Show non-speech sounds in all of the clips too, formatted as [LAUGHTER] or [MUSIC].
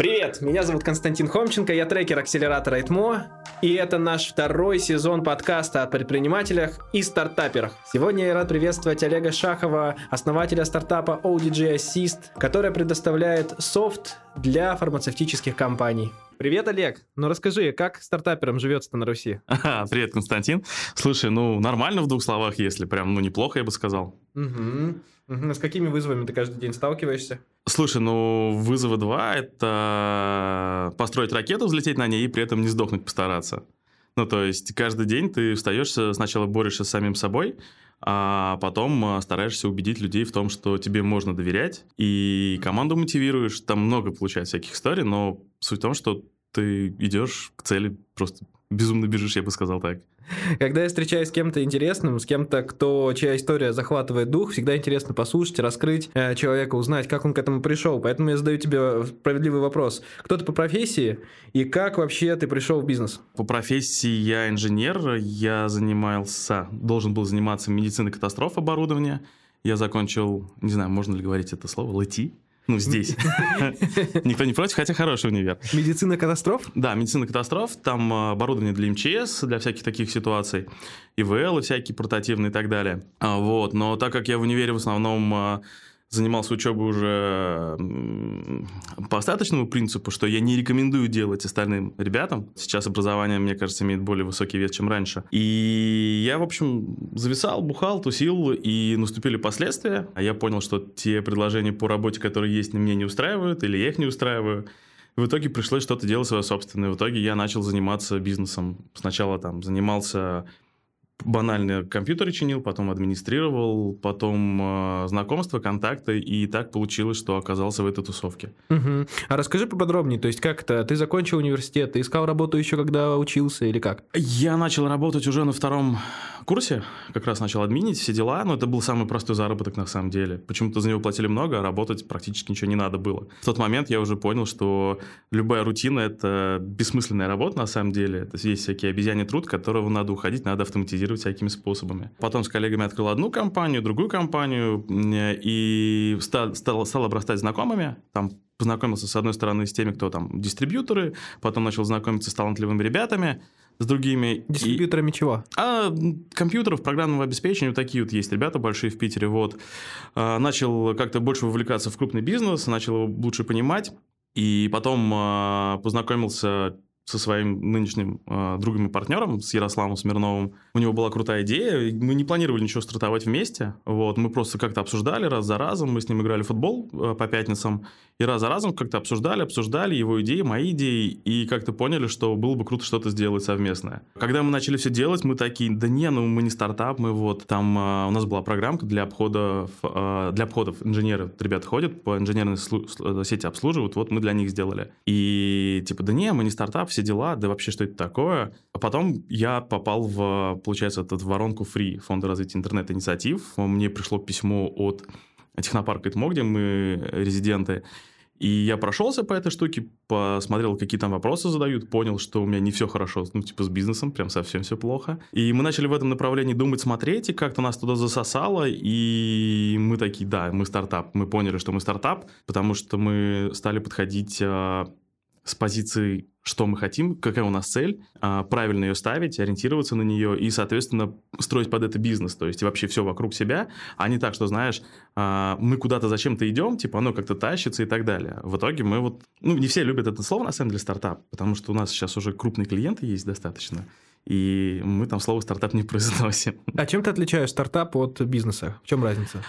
Привет, меня зовут Константин Хомченко, я трекер акселератора ITMO, и это наш второй сезон подкаста о предпринимателях и стартаперах. Сегодня я рад приветствовать Олега Шахова, основателя стартапа ODG Assist, которая предоставляет софт для фармацевтических компаний. Привет, Олег. Ну расскажи, как стартаперам живется на Руси? [LAUGHS] Ага, привет, Константин. Слушай, ну нормально в двух словах, если прям, ну неплохо, я бы сказал. Угу. Угу. С какими вызовами ты каждый день сталкиваешься? Слушай, ну вызовы два – это построить ракету, взлететь на ней и при этом не сдохнуть постараться. Ну, то есть каждый день ты встаешь, сначала борешься с самим собой, а потом стараешься убедить людей в том, что тебе можно доверять, и команду мотивируешь. Там много получается всяких историй, но суть в том, что ты идешь к цели просто безумно бежишь, я бы сказал так. Когда я встречаюсь с кем-то интересным, с кем-то, кто, чья история захватывает дух, всегда интересно послушать, раскрыть э, человека, узнать, как он к этому пришел. Поэтому я задаю тебе справедливый вопрос. Кто ты по профессии и как вообще ты пришел в бизнес? По профессии я инженер, я занимался, должен был заниматься медициной катастроф оборудования. Я закончил, не знаю, можно ли говорить это слово, ЛТИ. Ну, здесь. [LAUGHS] Никто не против, хотя хороший универ. Медицина катастроф? Да, медицина катастроф. Там а, оборудование для МЧС, для всяких таких ситуаций. ИВЛ и всякие портативные и так далее. А, вот. Но так как я в универе в основном а, занимался учебой уже по остаточному принципу, что я не рекомендую делать остальным ребятам. Сейчас образование, мне кажется, имеет более высокий вес, чем раньше. И я, в общем, зависал, бухал, тусил, и наступили последствия. А я понял, что те предложения по работе, которые есть, меня не устраивают, или я их не устраиваю. В итоге пришлось что-то делать свое собственное. В итоге я начал заниматься бизнесом. Сначала там занимался банально компьютеры чинил, потом администрировал, потом э, знакомства, контакты, и так получилось, что оказался в этой тусовке. Угу. А расскажи поподробнее, то есть как это? Ты закончил университет, ты искал работу еще когда учился или как? Я начал работать уже на втором курсе, как раз начал админить все дела, но это был самый простой заработок на самом деле. Почему-то за него платили много, а работать практически ничего не надо было. В тот момент я уже понял, что любая рутина – это бессмысленная работа на самом деле. То есть есть всякий обезьяний труд, которого надо уходить, надо автоматизировать монетизировать всякими способами. Потом с коллегами открыл одну компанию, другую компанию и стал, стал, стал обрастать знакомыми. Там познакомился, с одной стороны, с теми, кто там дистрибьюторы, потом начал знакомиться с талантливыми ребятами, с другими. Дистрибьюторами и... чего? А, компьютеров, программного обеспечения, вот такие вот есть ребята большие в Питере, вот. А, начал как-то больше вовлекаться в крупный бизнес, начал его лучше понимать, и потом а, познакомился со своим нынешним э, другом и партнером, с Ярославом Смирновым. У него была крутая идея. Мы не планировали ничего стартовать вместе. Вот. Мы просто как-то обсуждали раз за разом. Мы с ним играли в футбол э, по пятницам. И раз за разом как-то обсуждали, обсуждали его идеи, мои идеи. И как-то поняли, что было бы круто что-то сделать совместное. Когда мы начали все делать, мы такие, да не, ну мы не стартап, мы вот... Там э, у нас была программка для обходов, э, для обходов. Инженеры, ребята ходят по инженерной слу- сети обслуживают. Вот мы для них сделали. И типа, да не, мы не стартап, все дела, да вообще что это такое. А потом я попал в, получается, этот воронку Free, Фонда развития интернет-инициатив. Мне пришло письмо от технопарка ИТМО, где мы резиденты, и я прошелся по этой штуке, посмотрел, какие там вопросы задают, понял, что у меня не все хорошо, ну, типа, с бизнесом, прям совсем все плохо. И мы начали в этом направлении думать, смотреть, и как-то нас туда засосало, и мы такие, да, мы стартап. Мы поняли, что мы стартап, потому что мы стали подходить а, с позиции, что мы хотим, какая у нас цель, а, правильно ее ставить, ориентироваться на нее и, соответственно, строить под это бизнес, то есть вообще все вокруг себя, а не так, что, знаешь, а, мы куда-то зачем-то идем, типа оно как-то тащится и так далее. В итоге мы вот, ну, не все любят это слово, на самом деле, стартап, потому что у нас сейчас уже крупные клиенты есть достаточно, и мы там слово стартап не [LAUGHS] произносим. А чем ты отличаешь стартап от бизнеса? В чем разница?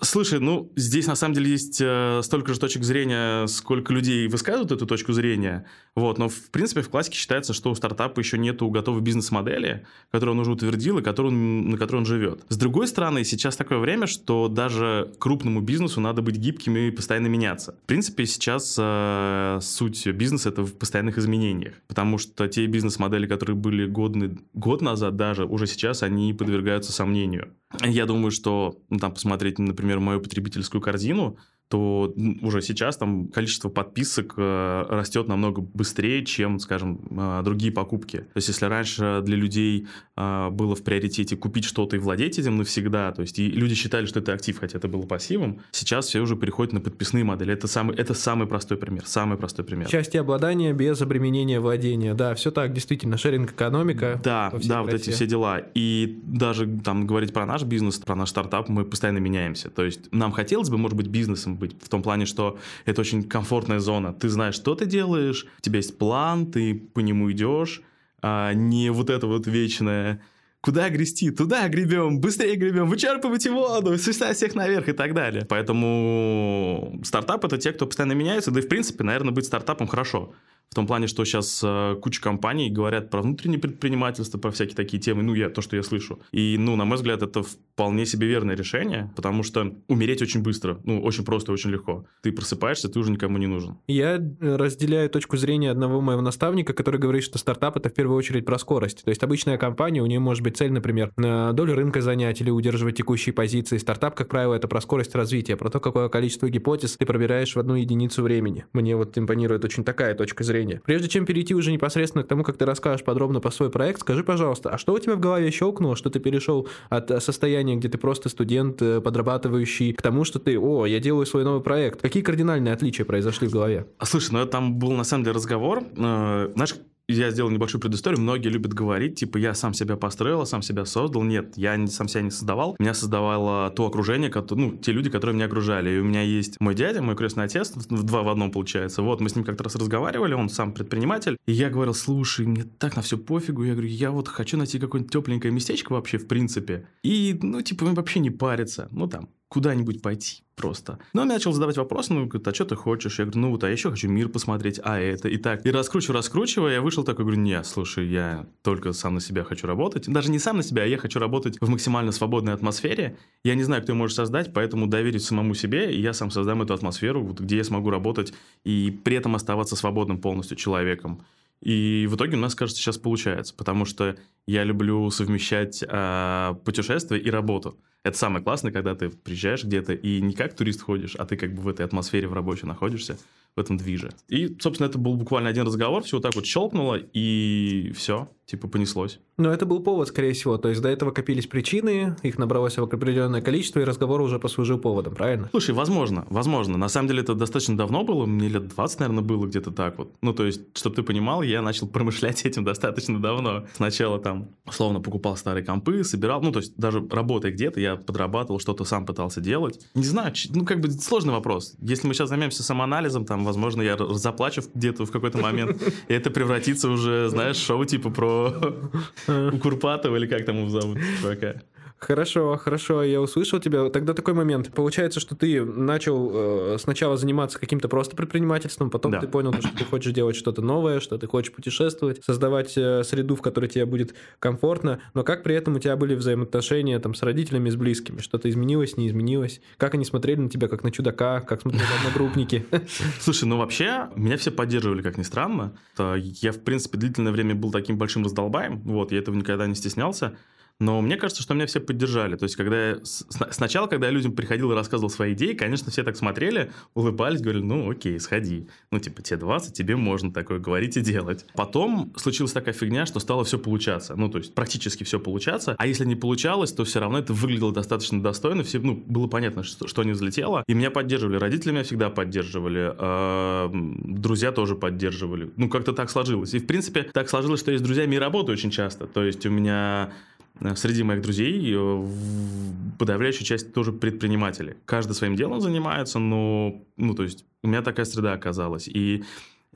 Слушай, ну, здесь на самом деле есть э, столько же точек зрения, сколько людей высказывают эту точку зрения. Вот, но, в принципе, в классике считается, что у стартапа еще нету готовой бизнес-модели, которую он уже утвердил и которую, на которой он живет. С другой стороны, сейчас такое время, что даже крупному бизнесу надо быть гибким и постоянно меняться. В принципе, сейчас э, суть бизнеса – это в постоянных изменениях, потому что те бизнес-модели, которые были годны год назад даже, уже сейчас они подвергаются сомнению. Я думаю, что, ну, там, посмотреть, например, мою потребительскую корзину, то уже сейчас там количество подписок э, растет намного быстрее, чем, скажем, э, другие покупки. То есть если раньше для людей э, было в приоритете купить что-то и владеть этим навсегда, то есть и люди считали, что это актив, хотя это было пассивом, сейчас все уже переходят на подписные модели. Это самый, это самый простой пример, самый простой пример. Части обладания без обременения владения. Да, все так, действительно, шеринг-экономика. Да, да, вот эти все дела. И даже там говорить про наш бизнес, про наш стартап, мы постоянно меняемся. То есть нам хотелось бы, может быть, бизнесом быть в том плане, что это очень комфортная зона. Ты знаешь, что ты делаешь, у тебя есть план, ты по нему идешь, а не вот это вот вечное куда грести, туда гребем, быстрее гребем, вычерпывайте воду, свистать всех наверх и так далее. Поэтому стартап это те, кто постоянно меняется, да и в принципе, наверное, быть стартапом хорошо. В том плане, что сейчас э, куча компаний говорят про внутреннее предпринимательство, про всякие такие темы, ну, я то, что я слышу. И, ну, на мой взгляд, это вполне себе верное решение, потому что умереть очень быстро, ну, очень просто, очень легко. Ты просыпаешься, ты уже никому не нужен. Я э, разделяю точку зрения одного моего наставника, который говорит, что стартап — это в первую очередь про скорость. То есть обычная компания, у нее может быть цель, например, на долю рынка занять или удерживать текущие позиции. Стартап, как правило, это про скорость развития, про то, какое количество гипотез ты пробираешь в одну единицу времени. Мне вот импонирует очень такая точка зрения зрения. Прежде чем перейти уже непосредственно к тому, как ты расскажешь подробно по свой проект, скажи, пожалуйста, а что у тебя в голове щелкнуло, что ты перешел от э, состояния, где ты просто студент, э, подрабатывающий, к тому, что ты, о, я делаю свой новый проект. Какие кардинальные отличия произошли в голове? Слушай, ну там был на самом деле разговор. Э, знаешь, я сделал небольшую предысторию. Многие любят говорить, типа, я сам себя построил, сам себя создал. Нет, я сам себя не создавал. Меня создавало то окружение, ну, те люди, которые меня окружали. И у меня есть мой дядя, мой крестный отец, в два в одном получается. Вот, мы с ним как-то раз разговаривали, он сам предприниматель. И я говорил, слушай, мне так на все пофигу. Я говорю, я вот хочу найти какое-нибудь тепленькое местечко вообще, в принципе. И, ну, типа, вообще не париться. Ну, там, куда-нибудь пойти просто. Но он начал задавать вопросы, ну, говорит, а что ты хочешь? Я говорю, ну вот, а я еще хочу мир посмотреть, а это, и так. И раскручиваю, раскручиваю, я вышел такой, говорю, нет, слушай, я только сам на себя хочу работать. Даже не сам на себя, а я хочу работать в максимально свободной атмосфере. Я не знаю, кто ее может создать, поэтому доверить самому себе, и я сам создам эту атмосферу, где я смогу работать и при этом оставаться свободным полностью человеком. И в итоге у нас, кажется, сейчас получается, потому что я люблю совмещать э, путешествия и работу. Это самое классное, когда ты приезжаешь где-то и не как турист ходишь, а ты как бы в этой атмосфере в рабочей находишься, в этом движе. И, собственно, это был буквально один разговор, все вот так вот щелкнуло, и все типа понеслось. Но это был повод, скорее всего. То есть до этого копились причины, их набралось определенное количество, и разговор уже послужил поводом, правильно? Слушай, возможно, возможно. На самом деле это достаточно давно было, мне лет 20, наверное, было где-то так вот. Ну, то есть, чтобы ты понимал, я начал [LAUGHS] промышлять этим достаточно давно. Сначала там, условно, покупал старые компы, собирал, ну, то есть, даже работая где-то, я подрабатывал, что-то сам пытался делать. Не знаю, ну, как бы сложный вопрос. Если мы сейчас займемся самоанализом, там, возможно, я заплачу где-то в какой-то момент, [LAUGHS] и это превратится уже, знаешь, шоу типа про [LAUGHS] у Курпатова, или как там его зовут, чувака. Хорошо, хорошо, я услышал тебя. Тогда такой момент. Получается, что ты начал э, сначала заниматься каким-то просто предпринимательством, потом да. ты понял, что ты хочешь делать что-то новое, что ты хочешь путешествовать, создавать э, среду, в которой тебе будет комфортно, но как при этом у тебя были взаимоотношения там, с родителями, с близкими? Что-то изменилось, не изменилось? Как они смотрели на тебя, как на чудака, как смотрели на одногруппники? [LAUGHS] Слушай, ну вообще, меня все поддерживали, как ни странно. Я, в принципе, длительное время был таким большим раздолбаем, вот, я этого никогда не стеснялся. Но мне кажется, что меня все поддержали. То есть, когда я... Сначала, когда я людям приходил и рассказывал свои идеи, конечно, все так смотрели, улыбались, говорили, ну, окей, сходи. Ну, типа, тебе 20, тебе можно такое говорить и делать. Потом случилась такая фигня, что стало все получаться. Ну, то есть, практически все получаться. А если не получалось, то все равно это выглядело достаточно достойно. Все, ну, было понятно, что, что не взлетело. И меня поддерживали. Родители меня всегда поддерживали. Э, друзья тоже поддерживали. Ну, как-то так сложилось. И, в принципе, так сложилось, что я с друзьями и работаю очень часто. То есть, у меня среди моих друзей э, подавляющая часть тоже предприниматели. Каждый своим делом занимается, но, ну, то есть у меня такая среда оказалась. И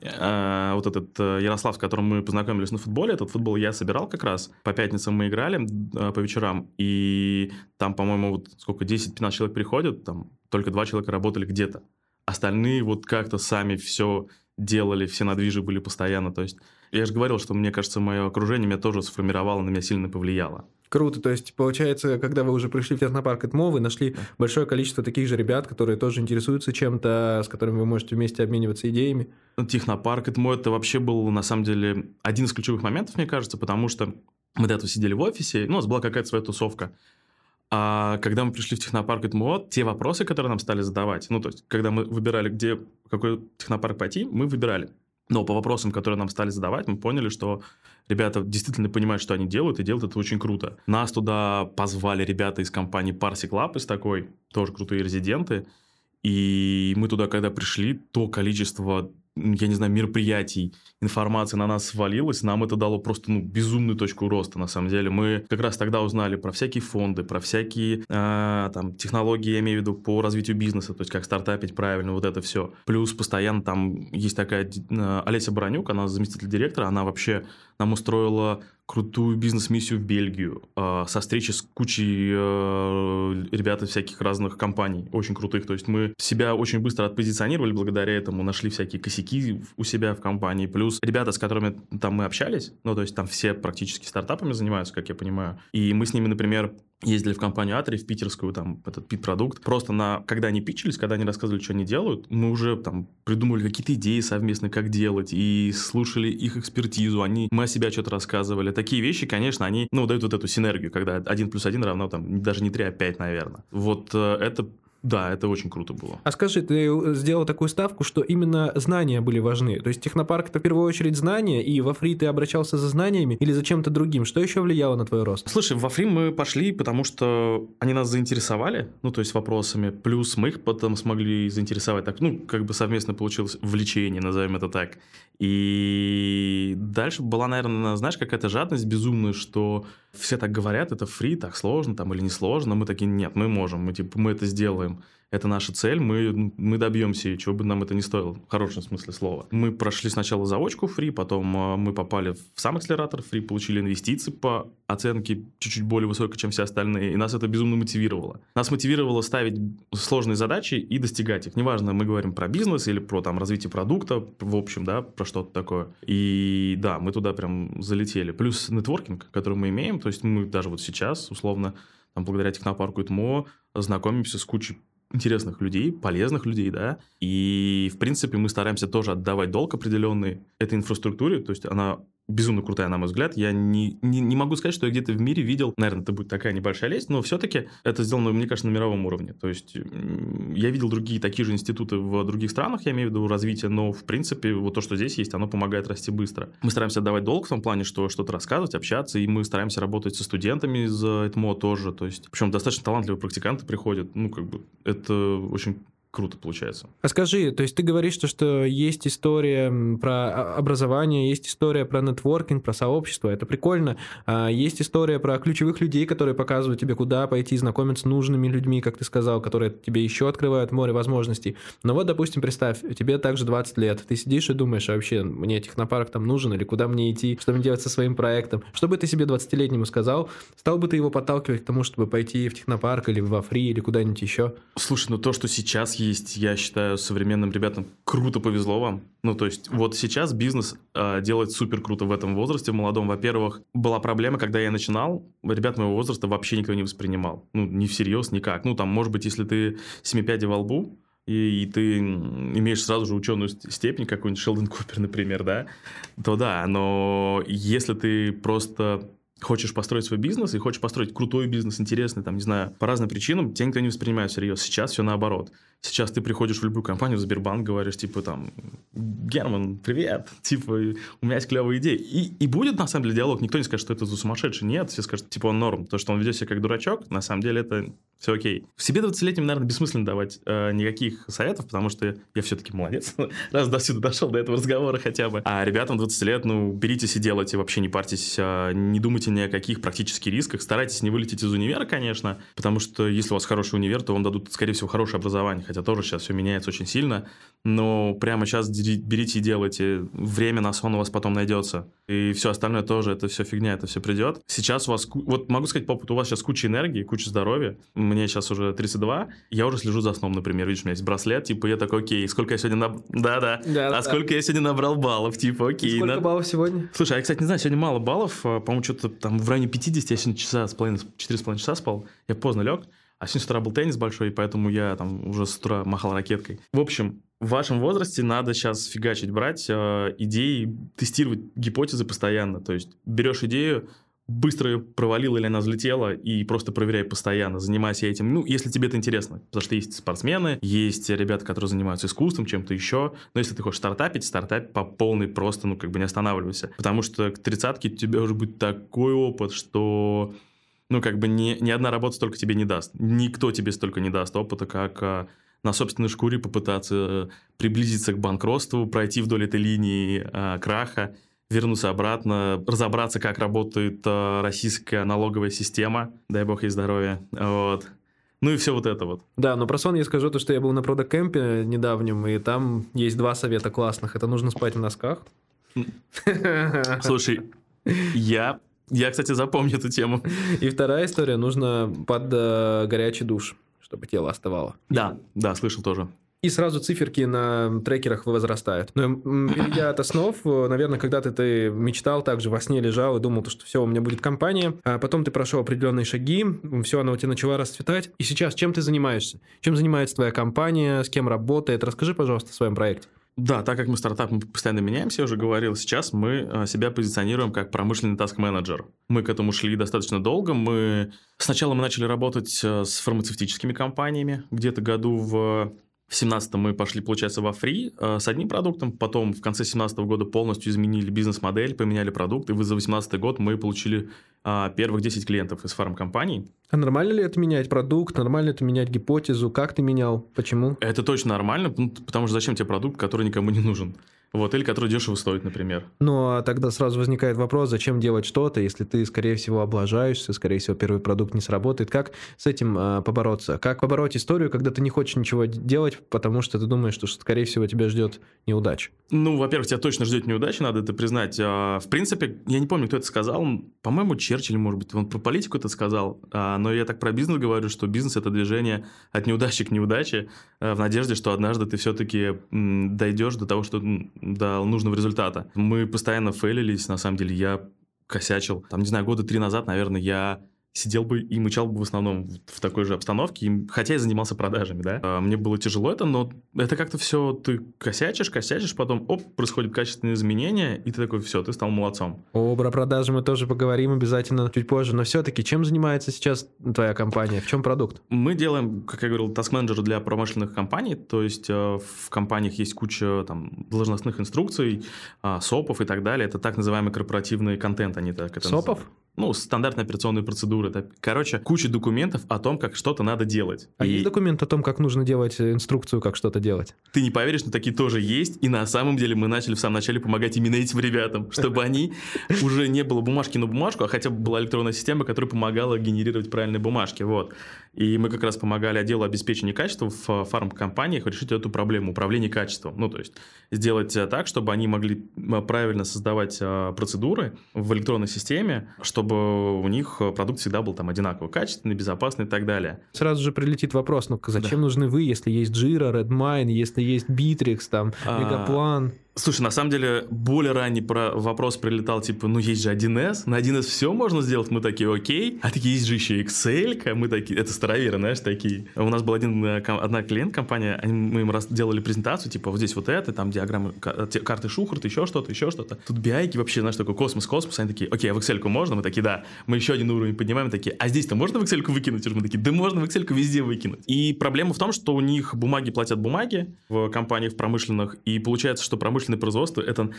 э, вот этот э, Ярослав, с которым мы познакомились на футболе, этот футбол я собирал как раз. По пятницам мы играли э, по вечерам, и там, по-моему, вот сколько, 10-15 человек приходят, там только два человека работали где-то. Остальные вот как-то сами все делали, все надвижи были постоянно. То есть я же говорил, что мне кажется, мое окружение меня тоже сформировало, на меня сильно повлияло. Круто, то есть получается, когда вы уже пришли в технопарк ЭТМО, вы нашли большое количество таких же ребят, которые тоже интересуются чем-то, с которыми вы можете вместе обмениваться идеями. Технопарк ЭТМО это вообще был, на самом деле, один из ключевых моментов, мне кажется, потому что мы до этого сидели в офисе, ну, у нас была какая-то своя тусовка. А когда мы пришли в технопарк ИТМО, те вопросы, которые нам стали задавать, ну, то есть, когда мы выбирали, где, в какой технопарк пойти, мы выбирали. Но по вопросам, которые нам стали задавать, мы поняли, что ребята действительно понимают, что они делают, и делают это очень круто. Нас туда позвали ребята из компании Parsec Lab, из такой, тоже крутые резиденты. И мы туда, когда пришли, то количество я не знаю, мероприятий, информация на нас свалилась, нам это дало просто ну, безумную точку роста, на самом деле. Мы как раз тогда узнали про всякие фонды, про всякие э, там, технологии, я имею в виду, по развитию бизнеса, то есть как стартапить правильно, вот это все. Плюс постоянно там есть такая э, Олеся Баранюк, она заместитель директора, она вообще нам устроила крутую бизнес-миссию в Бельгию, э, со встречи с кучей э, ребят из всяких разных компаний, очень крутых. То есть мы себя очень быстро отпозиционировали благодаря этому, нашли всякие косяки у себя в компании. Плюс ребята, с которыми там мы общались, ну, то есть там все практически стартапами занимаются, как я понимаю. И мы с ними, например, ездили в компанию Атри, в питерскую, там, этот пит-продукт. Просто на, когда они пичились, когда они рассказывали, что они делают, мы уже там придумали какие-то идеи совместно, как делать, и слушали их экспертизу, они, мы о себя что-то рассказывали. Такие вещи, конечно, они, ну, дают вот эту синергию, когда один плюс один равно там даже не 3, а 5, наверное. Вот э, это да, это очень круто было. А скажи, ты э, сделал такую ставку, что именно знания были важны. То есть технопарк это в первую очередь знания, и во фри ты обращался за знаниями или за чем-то другим. Что еще влияло на твой рост? Слушай, во фри мы пошли, потому что они нас заинтересовали, ну, то есть вопросами, плюс мы их потом смогли заинтересовать. Так, ну, как бы совместно получилось влечение, назовем это так. И дальше была, наверное, знаешь, какая-то жадность безумная, что все так говорят, это фри, так сложно там или не сложно. Мы такие, нет, мы можем, мы, типа, мы это сделаем это наша цель, мы, мы добьемся ее, чего бы нам это ни стоило, в хорошем смысле слова. Мы прошли сначала заочку фри, потом э, мы попали в сам акселератор фри, получили инвестиции по оценке чуть-чуть более высокой, чем все остальные, и нас это безумно мотивировало. Нас мотивировало ставить сложные задачи и достигать их. Неважно, мы говорим про бизнес или про там развитие продукта, в общем, да, про что-то такое. И да, мы туда прям залетели. Плюс нетворкинг, который мы имеем, то есть мы даже вот сейчас, условно, там, благодаря технопарку ИТМО, знакомимся с кучей интересных людей, полезных людей, да, и, в принципе, мы стараемся тоже отдавать долг определенный этой инфраструктуре, то есть она безумно крутая, на мой взгляд. Я не, не, не могу сказать, что я где-то в мире видел, наверное, это будет такая небольшая лесть, но все-таки это сделано, мне кажется, на мировом уровне. То есть я видел другие такие же институты в других странах, я имею в виду развитие, но, в принципе, вот то, что здесь есть, оно помогает расти быстро. Мы стараемся отдавать долг в том плане, что что-то рассказывать, общаться, и мы стараемся работать со студентами из ЭТМО тоже, то есть, причем достаточно талантливые практиканты приходят, ну, как бы, это очень круто получается. А скажи, то есть ты говоришь, что, что есть история про образование, есть история про нетворкинг, про сообщество, это прикольно. А есть история про ключевых людей, которые показывают тебе, куда пойти, знакомиться с нужными людьми, как ты сказал, которые тебе еще открывают море возможностей. Но вот, допустим, представь, тебе также 20 лет, ты сидишь и думаешь, а вообще, мне технопарк там нужен, или куда мне идти, что мне делать со своим проектом. Что бы ты себе 20-летнему сказал, стал бы ты его подталкивать к тому, чтобы пойти в технопарк или во фри, или куда-нибудь еще? Слушай, ну то, что сейчас есть, я считаю, современным ребятам круто повезло вам. Ну, то есть, вот сейчас бизнес э, делает супер круто в этом возрасте, в молодом. Во-первых, была проблема, когда я начинал, ребят моего возраста вообще никто не воспринимал. Ну, не всерьез, никак. Ну, там, может быть, если ты семипядей во лбу, и, и ты имеешь сразу же ученую степень, какой-нибудь Шелдон Купер, [LAUGHS] например, да, то да, но если ты просто хочешь построить свой бизнес и хочешь построить крутой бизнес, интересный, там, не знаю, по разным причинам, тебя никто не воспринимает всерьез. Сейчас все наоборот. Сейчас ты приходишь в любую компанию, в Сбербанк, говоришь, типа, там, Герман, привет, [LAUGHS] типа, у меня есть клевая идея. И, и будет, на самом деле, диалог. Никто не скажет, что это за сумасшедший. Нет, все скажут, типа, он норм. То, что он ведет себя как дурачок, на самом деле, это все окей. В себе 20-летним, наверное, бессмысленно давать э, никаких советов, потому что я все-таки молодец. [LAUGHS] Раз до сюда дошел, до этого разговора хотя бы. А ребятам 20 лет, ну, беритесь и делайте, вообще не парьтесь, э, не думайте ни о каких практических рисках. Старайтесь не вылететь из универа, конечно, потому что если у вас хороший универ, то вам дадут, скорее всего, хорошее образование хотя тоже сейчас все меняется очень сильно, но прямо сейчас берите и делайте, время на сон у вас потом найдется, и все остальное тоже, это все фигня, это все придет. Сейчас у вас, вот могу сказать по опыту, у вас сейчас куча энергии, куча здоровья, мне сейчас уже 32, я уже слежу за сном, например, видишь, у меня есть браслет, типа, я такой, окей, сколько я сегодня набрал, да-да, а да. сколько я сегодня набрал баллов, типа, окей. Сколько на... баллов сегодня? Слушай, а я, кстати, не знаю, сегодня мало баллов, а, по-моему, что-то там в районе 50, я сегодня часа с половиной, 4,5 часа спал, я поздно лег, а сегодня с утра был теннис большой, поэтому я там уже с утра махал ракеткой. В общем, в вашем возрасте надо сейчас фигачить, брать э, идеи, тестировать гипотезы постоянно. То есть берешь идею, быстро провалила или она взлетела, и просто проверяй постоянно, занимайся этим. Ну, если тебе это интересно. Потому что есть спортсмены, есть ребята, которые занимаются искусством, чем-то еще. Но если ты хочешь стартапить, стартап по полной просто, ну, как бы не останавливайся. Потому что к тридцатке у тебя уже будет такой опыт, что ну, как бы ни, ни одна работа столько тебе не даст. Никто тебе столько не даст опыта, как а, на собственной шкуре попытаться э, приблизиться к банкротству, пройти вдоль этой линии а, краха вернуться обратно, разобраться, как работает э, российская налоговая система, дай бог ей здоровья, вот. Ну и все вот это вот. Да, но про сон я скажу то, что я был на продакемпе недавнем, и там есть два совета классных. Это нужно спать в носках. [LAUGHS] Слушай, я я, кстати, запомню эту тему. И вторая история, нужно под э, горячий душ, чтобы тело оставало. Да, да, слышал тоже и сразу циферки на трекерах возрастают. Но перейдя от основ, наверное, когда-то ты мечтал, также во сне лежал и думал, что все, у меня будет компания, а потом ты прошел определенные шаги, все, она у тебя начала расцветать. И сейчас чем ты занимаешься? Чем занимается твоя компания, с кем работает? Расскажи, пожалуйста, о своем проекте. Да, так как мы стартап, мы постоянно меняемся, я уже говорил, сейчас мы а, себя позиционируем как промышленный таск-менеджер. Мы к этому шли достаточно долго. Мы Сначала мы начали работать э, с фармацевтическими компаниями, где-то году в в 17 мы пошли, получается, во фри э, с одним продуктом, потом в конце 17 года полностью изменили бизнес-модель, поменяли продукт, и за 18 год мы получили э, первых 10 клиентов из фармкомпаний. А нормально ли это менять продукт, нормально это менять гипотезу, как ты менял, почему? Это точно нормально, потому что зачем тебе продукт, который никому не нужен? Вот, или который дешево стоит, например. Ну, а тогда сразу возникает вопрос, зачем делать что-то, если ты, скорее всего, облажаешься, скорее всего, первый продукт не сработает. Как с этим э, побороться? Как побороть историю, когда ты не хочешь ничего делать, потому что ты думаешь, что, скорее всего, тебя ждет неудача? Ну, во-первых, тебя точно ждет неудача, надо это признать. А, в принципе, я не помню, кто это сказал. По-моему, Черчилль, может быть, он про политику это сказал. Но я так про бизнес говорю, что бизнес – это движение от неудачи к неудаче в надежде, что однажды ты все-таки дойдешь до того, что до нужного результата. Мы постоянно фейлились, на самом деле, я косячил. Там, не знаю, года три назад, наверное, я сидел бы и мычал бы в основном в такой же обстановке, хотя я занимался продажами, да. А, мне было тяжело это, но это как-то все, ты косячишь, косячишь, потом, оп, происходит качественные изменения, и ты такой, все, ты стал молодцом. О, про продажи мы тоже поговорим обязательно чуть позже, но все-таки чем занимается сейчас твоя компания, в чем продукт? Мы делаем, как я говорил, таск-менеджер для промышленных компаний, то есть э, в компаниях есть куча там должностных инструкций, а, СОПов и так далее, это так называемый корпоративный контент, они так это СОПов? Называют ну, стандартные операционные процедуры. Это, короче, куча документов о том, как что-то надо делать. А и... есть документ о том, как нужно делать э, инструкцию, как что-то делать? Ты не поверишь, но такие тоже есть. И на самом деле мы начали в самом начале помогать именно этим ребятам, чтобы они уже не было бумажки на бумажку, а хотя бы была электронная система, которая помогала генерировать правильные бумажки. Вот. И мы как раз помогали отделу обеспечения качества в фармкомпаниях решить эту проблему управления качеством. Ну, то есть сделать э, так, чтобы они могли э, правильно создавать процедуры в электронной системе, чтобы у них э, продукт всегда был там одинаково качественный, безопасный и так далее. Сразу же прилетит вопрос, ну зачем да. нужны вы, если есть Jira, Redmine, если есть Bittrex, там, а... Слушай, на самом деле, более ранний про вопрос прилетал, типа, ну есть же 1С, на 1С все можно сделать, мы такие, окей, а такие есть же еще Excel, мы такие, это староверы, знаешь, такие. У нас был один, э, одна клиент-компания, мы им раз делали презентацию, типа, вот здесь вот это, там диаграммы, карты Шухарта, еще что-то, еще что-то. Тут биайки вообще, знаешь, такой космос, космос, они такие, окей, а в Excel можно? Мы такие, да. Мы еще один уровень поднимаем, такие, а здесь-то можно в Excel выкинуть? Мы такие, да можно в Excel везде выкинуть. И проблема в том, что у них бумаги платят бумаги в компаниях промышленных, и получается, что промышленное производство это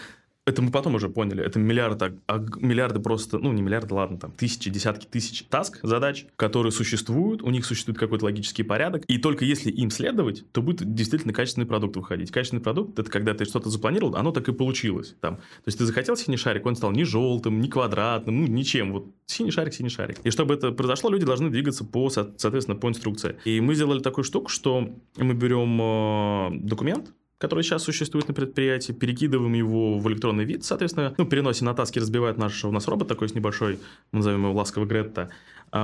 это, мы потом уже поняли, это миллиарды, а, миллиарды просто, ну не миллиарды, ладно, там тысячи, десятки тысяч таск, задач, которые существуют, у них существует какой-то логический порядок, и только если им следовать, то будет действительно качественный продукт выходить. Качественный продукт – это когда ты что-то запланировал, оно так и получилось. Там. То есть ты захотел синий шарик, он стал не желтым, не квадратным, ну ничем, вот синий шарик, синий шарик. И чтобы это произошло, люди должны двигаться по, соответственно, по инструкции. И мы сделали такую штуку, что мы берем э, документ, который сейчас существует на предприятии, перекидываем его в электронный вид, соответственно, ну, переносим на таски, разбивает наш, у нас робот такой с небольшой, назовем его ласковый Гретта,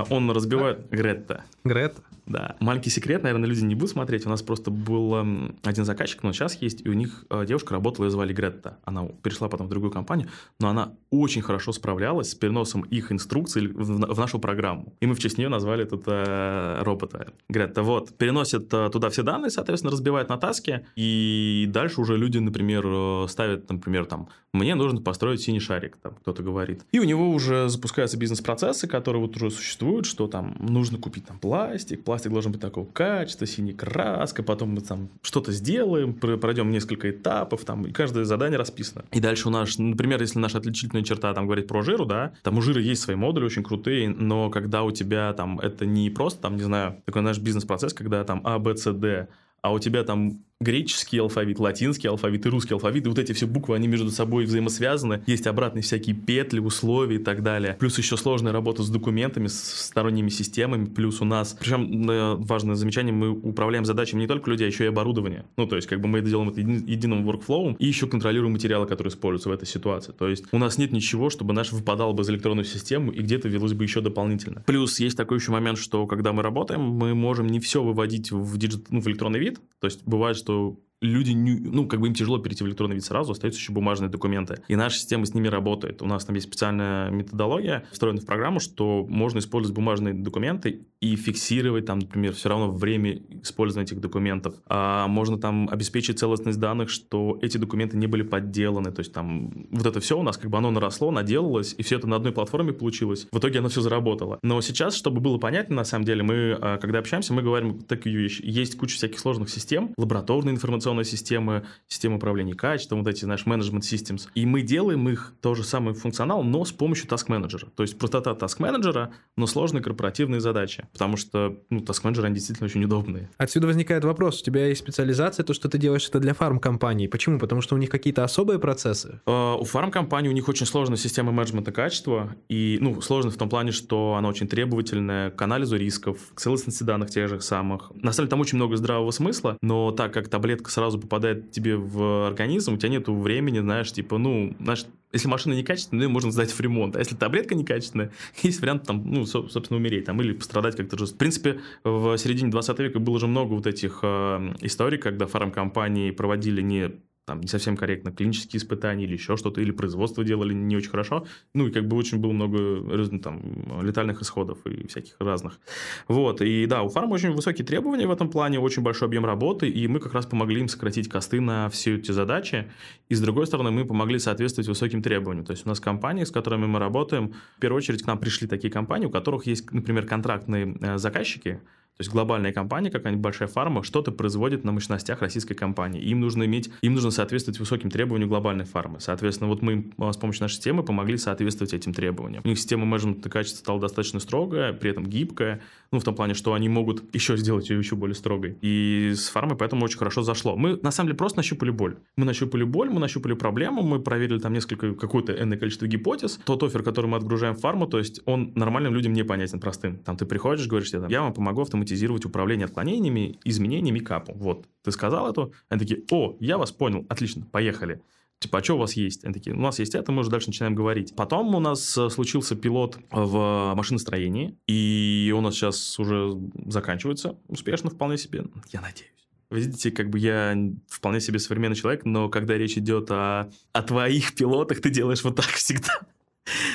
он разбивает... Гретта. Гретта? Да. Маленький секрет, наверное, люди не будут смотреть. У нас просто был один заказчик, но сейчас есть, и у них э, девушка работала, ее звали Гретта. Она перешла потом в другую компанию, но она очень хорошо справлялась с переносом их инструкций в, нашу программу. И мы в честь нее назвали тут э, робота Гретта. Вот. Переносит э, туда все данные, соответственно, разбивает на таски, и дальше уже люди, например, ставят, например, там, мне нужно построить синий шарик, там кто-то говорит. И у него уже запускаются бизнес-процессы, которые вот уже существуют, что там нужно купить там пластик, пластик должен быть такого качества, синяя краска, потом мы там что-то сделаем, пройдем несколько этапов, там, и каждое задание расписано. И дальше у нас, например, если наша отличительная черта там говорить про жиру, да, там у жира есть свои модули очень крутые, но когда у тебя там это не просто, там, не знаю, такой наш бизнес-процесс, когда там А, Б, С, Д, а у тебя там греческий алфавит, латинский алфавит и русский алфавит, и вот эти все буквы, они между собой взаимосвязаны, есть обратные всякие петли, условия и так далее. Плюс еще сложная работа с документами, с сторонними системами, плюс у нас, причем э, важное замечание, мы управляем задачами не только людей, а еще и оборудование. Ну, то есть, как бы мы это делаем это единым workflow и еще контролируем материалы, которые используются в этой ситуации. То есть, у нас нет ничего, чтобы наш выпадал бы из электронную систему и где-то велось бы еще дополнительно. Плюс есть такой еще момент, что когда мы работаем, мы можем не все выводить в, digit, ну, в электронный вид. То есть, бывает, что что люди, не, ну, как бы им тяжело перейти в электронный вид сразу, остаются еще бумажные документы. И наша система с ними работает. У нас там есть специальная методология, встроенная в программу, что можно использовать бумажные документы и фиксировать там, например, все равно время использования этих документов. А можно там обеспечить целостность данных, что эти документы не были подделаны. То есть там вот это все у нас как бы оно наросло, наделалось, и все это на одной платформе получилось. В итоге оно все заработало. Но сейчас, чтобы было понятно, на самом деле, мы, а, когда общаемся, мы говорим такие вещи. Есть куча всяких сложных систем, лабораторные информационные информационные системы, системы управления качеством, вот эти, знаешь, management systems. И мы делаем их тот же самый функционал, но с помощью task менеджера. То есть простота task менеджера, но сложные корпоративные задачи. Потому что, ну, task менеджеры, они действительно очень удобные. Отсюда возникает вопрос. У тебя есть специализация, то, что ты делаешь это для фарм-компаний. Почему? Потому что у них какие-то особые процессы? Uh, у фарм-компаний у них очень сложная система менеджмента качества. И, ну, сложная в том плане, что она очень требовательная к анализу рисков, к целостности данных тех же самых. На самом деле там очень много здравого смысла, но так как таблетка сразу попадает тебе в организм, у тебя нет времени, знаешь, типа, ну, знаешь, если машина некачественная, ну, можно сдать в ремонт. А если таблетка некачественная, [LAUGHS] есть вариант там, ну, собственно, умереть там или пострадать как-то жестко. В принципе, в середине 20 века было уже много вот этих э, историй, когда фармкомпании проводили не там не совсем корректно клинические испытания или еще что-то, или производство делали не очень хорошо. Ну, и как бы очень было много там, летальных исходов и всяких разных. Вот, и да, у фарма очень высокие требования в этом плане, очень большой объем работы, и мы как раз помогли им сократить косты на все эти задачи, и с другой стороны, мы помогли соответствовать высоким требованиям. То есть у нас компании, с которыми мы работаем, в первую очередь к нам пришли такие компании, у которых есть, например, контрактные э, заказчики, то есть глобальная компания, какая-нибудь большая фарма, что-то производит на мощностях российской компании. Им нужно иметь, им нужно соответствовать высоким требованиям глобальной фармы. Соответственно, вот мы с помощью нашей системы помогли соответствовать этим требованиям. У них система менеджмента качества стала достаточно строгая, при этом гибкая, ну, в том плане, что они могут еще сделать ее еще более строгой. И с фармой поэтому очень хорошо зашло. Мы, на самом деле, просто нащупали боль. Мы нащупали боль, мы нащупали проблему, мы проверили там несколько, какое-то энное количество гипотез. Тот офер, который мы отгружаем в фарму, то есть он нормальным людям не понятен, простым. Там ты приходишь, говоришь, я, там, я вам помогу автоматизировать управление отклонениями, изменениями капу. Вот, ты сказал это, они такие, о, я вас понял, отлично, поехали типа, а что у вас есть? Они такие, у нас есть это, мы уже дальше начинаем говорить. Потом у нас э, случился пилот в машиностроении, и у нас сейчас уже заканчивается успешно вполне себе, я надеюсь. Видите, как бы я вполне себе современный человек, но когда речь идет о, о твоих пилотах, ты делаешь вот так всегда.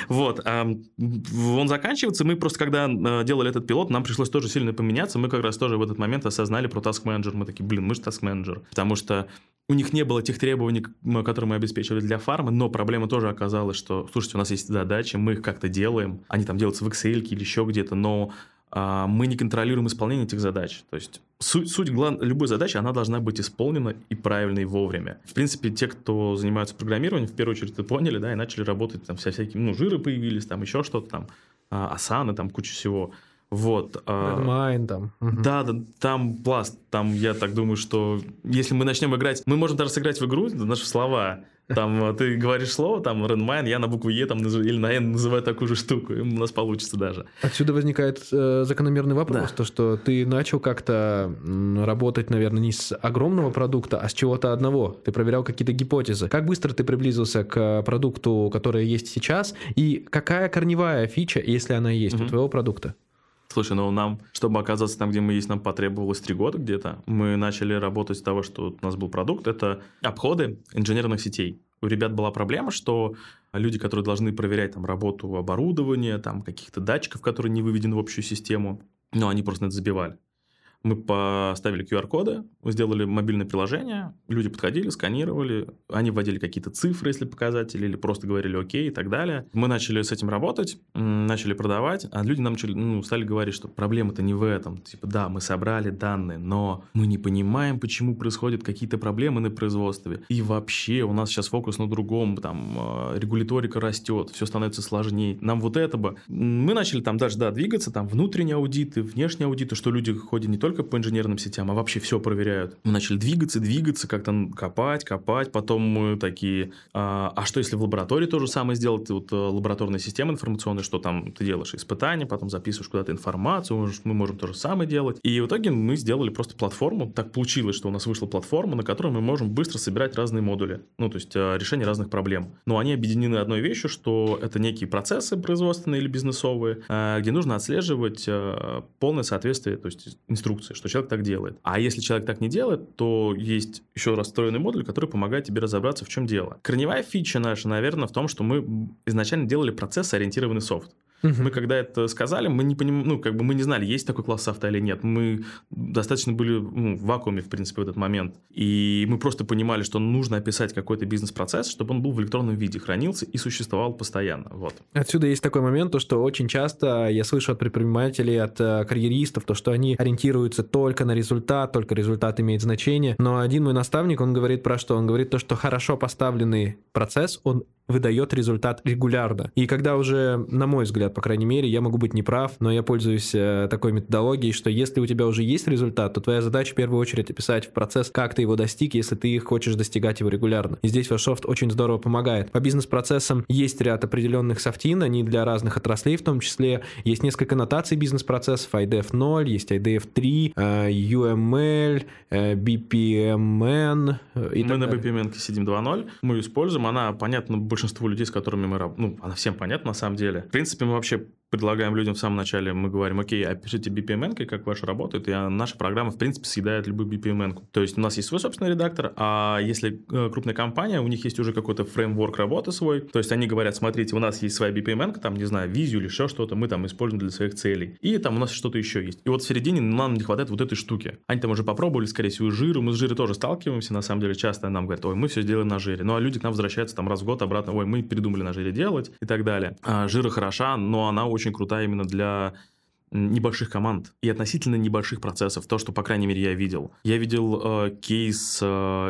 Вот, он заканчивается, мы просто, когда э, делали этот пилот, нам пришлось тоже сильно поменяться, мы как раз тоже в этот момент осознали про Task Manager, мы такие, блин, мы же Task Manager, потому что у них не было тех требований, которые мы обеспечивали для фармы, но проблема тоже оказалась, что, слушайте, у нас есть задачи, мы их как-то делаем, они там делаются в Excel или еще где-то, но мы не контролируем исполнение этих задач. То есть суть, суть глав... любой задачи, она должна быть исполнена и правильно, и вовремя. В принципе, те, кто занимаются программированием, в первую очередь это поняли, да, и начали работать, там вся всякие, ну, жиры появились, там еще что-то, там, а, асаны, там куча всего. Вот. Redmine там. Да, да, там пласт. Там, я так думаю, что если мы начнем играть... Мы можем даже сыграть в игру, наши слова. Там э, ты говоришь слово, там, Redmine, я на букву Е там, или на N называю такую же штуку, и у нас получится даже. Отсюда возникает э, закономерный вопрос, да. то, что ты начал как-то работать, наверное, не с огромного продукта, а с чего-то одного. Ты проверял какие-то гипотезы. Как быстро ты приблизился к продукту, который есть сейчас, и какая корневая фича, если она есть, угу. у твоего продукта? Слушай, ну нам, чтобы оказаться там, где мы есть, нам потребовалось три года где-то. Мы начали работать с того, что у нас был продукт, это обходы инженерных сетей. У ребят была проблема, что люди, которые должны проверять там работу оборудования, там каких-то датчиков, которые не выведены в общую систему, ну, они просто это забивали. Мы поставили QR-коды, сделали мобильное приложение, люди подходили, сканировали, они вводили какие-то цифры, если показатели, или просто говорили окей и так далее. Мы начали с этим работать, начали продавать, а люди нам начали, ну, стали говорить, что проблема-то не в этом. Типа, да, мы собрали данные, но мы не понимаем, почему происходят какие-то проблемы на производстве. И вообще у нас сейчас фокус на другом, там, а, регуляторика растет, все становится сложнее. Нам вот это бы... Мы начали там даже, да, двигаться, там, внутренние аудиты, внешние аудиты, что люди ходят не только только по инженерным сетям, а вообще все проверяют. Мы начали двигаться, двигаться, как-то копать, копать. Потом мы такие, а, а что если в лаборатории то же самое сделать? Вот э, лабораторная система информационная, что там ты делаешь испытания, потом записываешь куда-то информацию, мы можем то же самое делать. И в итоге мы сделали просто платформу. Так получилось, что у нас вышла платформа, на которой мы можем быстро собирать разные модули. Ну, то есть э, решение разных проблем. Но они объединены одной вещью, что это некие процессы производственные или бизнесовые, э, где нужно отслеживать полное соответствие, то есть инструкции инструкции, что человек так делает. А если человек так не делает, то есть еще расстроенный модуль, который помогает тебе разобраться, в чем дело. Корневая фича наша, наверное, в том, что мы изначально делали процесс-ориентированный софт. Угу. Мы когда это сказали, мы не понимали, ну, как бы мы не знали, есть такой класс софта или нет. Мы достаточно были ну, в вакууме, в принципе, в этот момент. И мы просто понимали, что нужно описать какой-то бизнес-процесс, чтобы он был в электронном виде, хранился и существовал постоянно. Вот. Отсюда есть такой момент, то, что очень часто я слышу от предпринимателей, от э, карьеристов, то, что они ориентируются только на результат, только результат имеет значение. Но один мой наставник, он говорит про что? Он говорит то, что хорошо поставленный процесс, он выдает результат регулярно. И когда уже, на мой взгляд, по крайней мере, я могу быть неправ, но я пользуюсь э, такой методологией, что если у тебя уже есть результат, то твоя задача в первую очередь описать в процесс, как ты его достиг, если ты хочешь достигать его регулярно. И здесь Вашофт очень здорово помогает. По бизнес-процессам есть ряд определенных софтин, они для разных отраслей в том числе. Есть несколько нотаций бизнес-процессов, IDF 0, есть IDF 3, UML, BPMN. И Мы на BPMN сидим 2.0, мы используем, она, понятно, большинству людей, с которыми мы работаем, ну, она всем понятна на самом деле. В принципе, мы вообще предлагаем людям в самом начале, мы говорим, окей, опишите BPMN, как ваша работает, и наша программа, в принципе, съедает любую BPMN. То есть у нас есть свой собственный редактор, а если э, крупная компания, у них есть уже какой-то фреймворк работы свой, то есть они говорят, смотрите, у нас есть своя BPMN, там, не знаю, визию или еще что-то, мы там используем для своих целей. И там у нас что-то еще есть. И вот в середине нам не хватает вот этой штуки. Они там уже попробовали, скорее всего, жиру, мы с жирой тоже сталкиваемся, на самом деле, часто нам говорят, ой, мы все сделаем на жире. Ну, а люди к нам возвращаются там раз в год обратно, ой, мы передумали на жире делать и так далее. А жира хороша, но она очень крутая именно для небольших команд и относительно небольших процессов, то, что, по крайней мере, я видел. Я видел э, кейс э,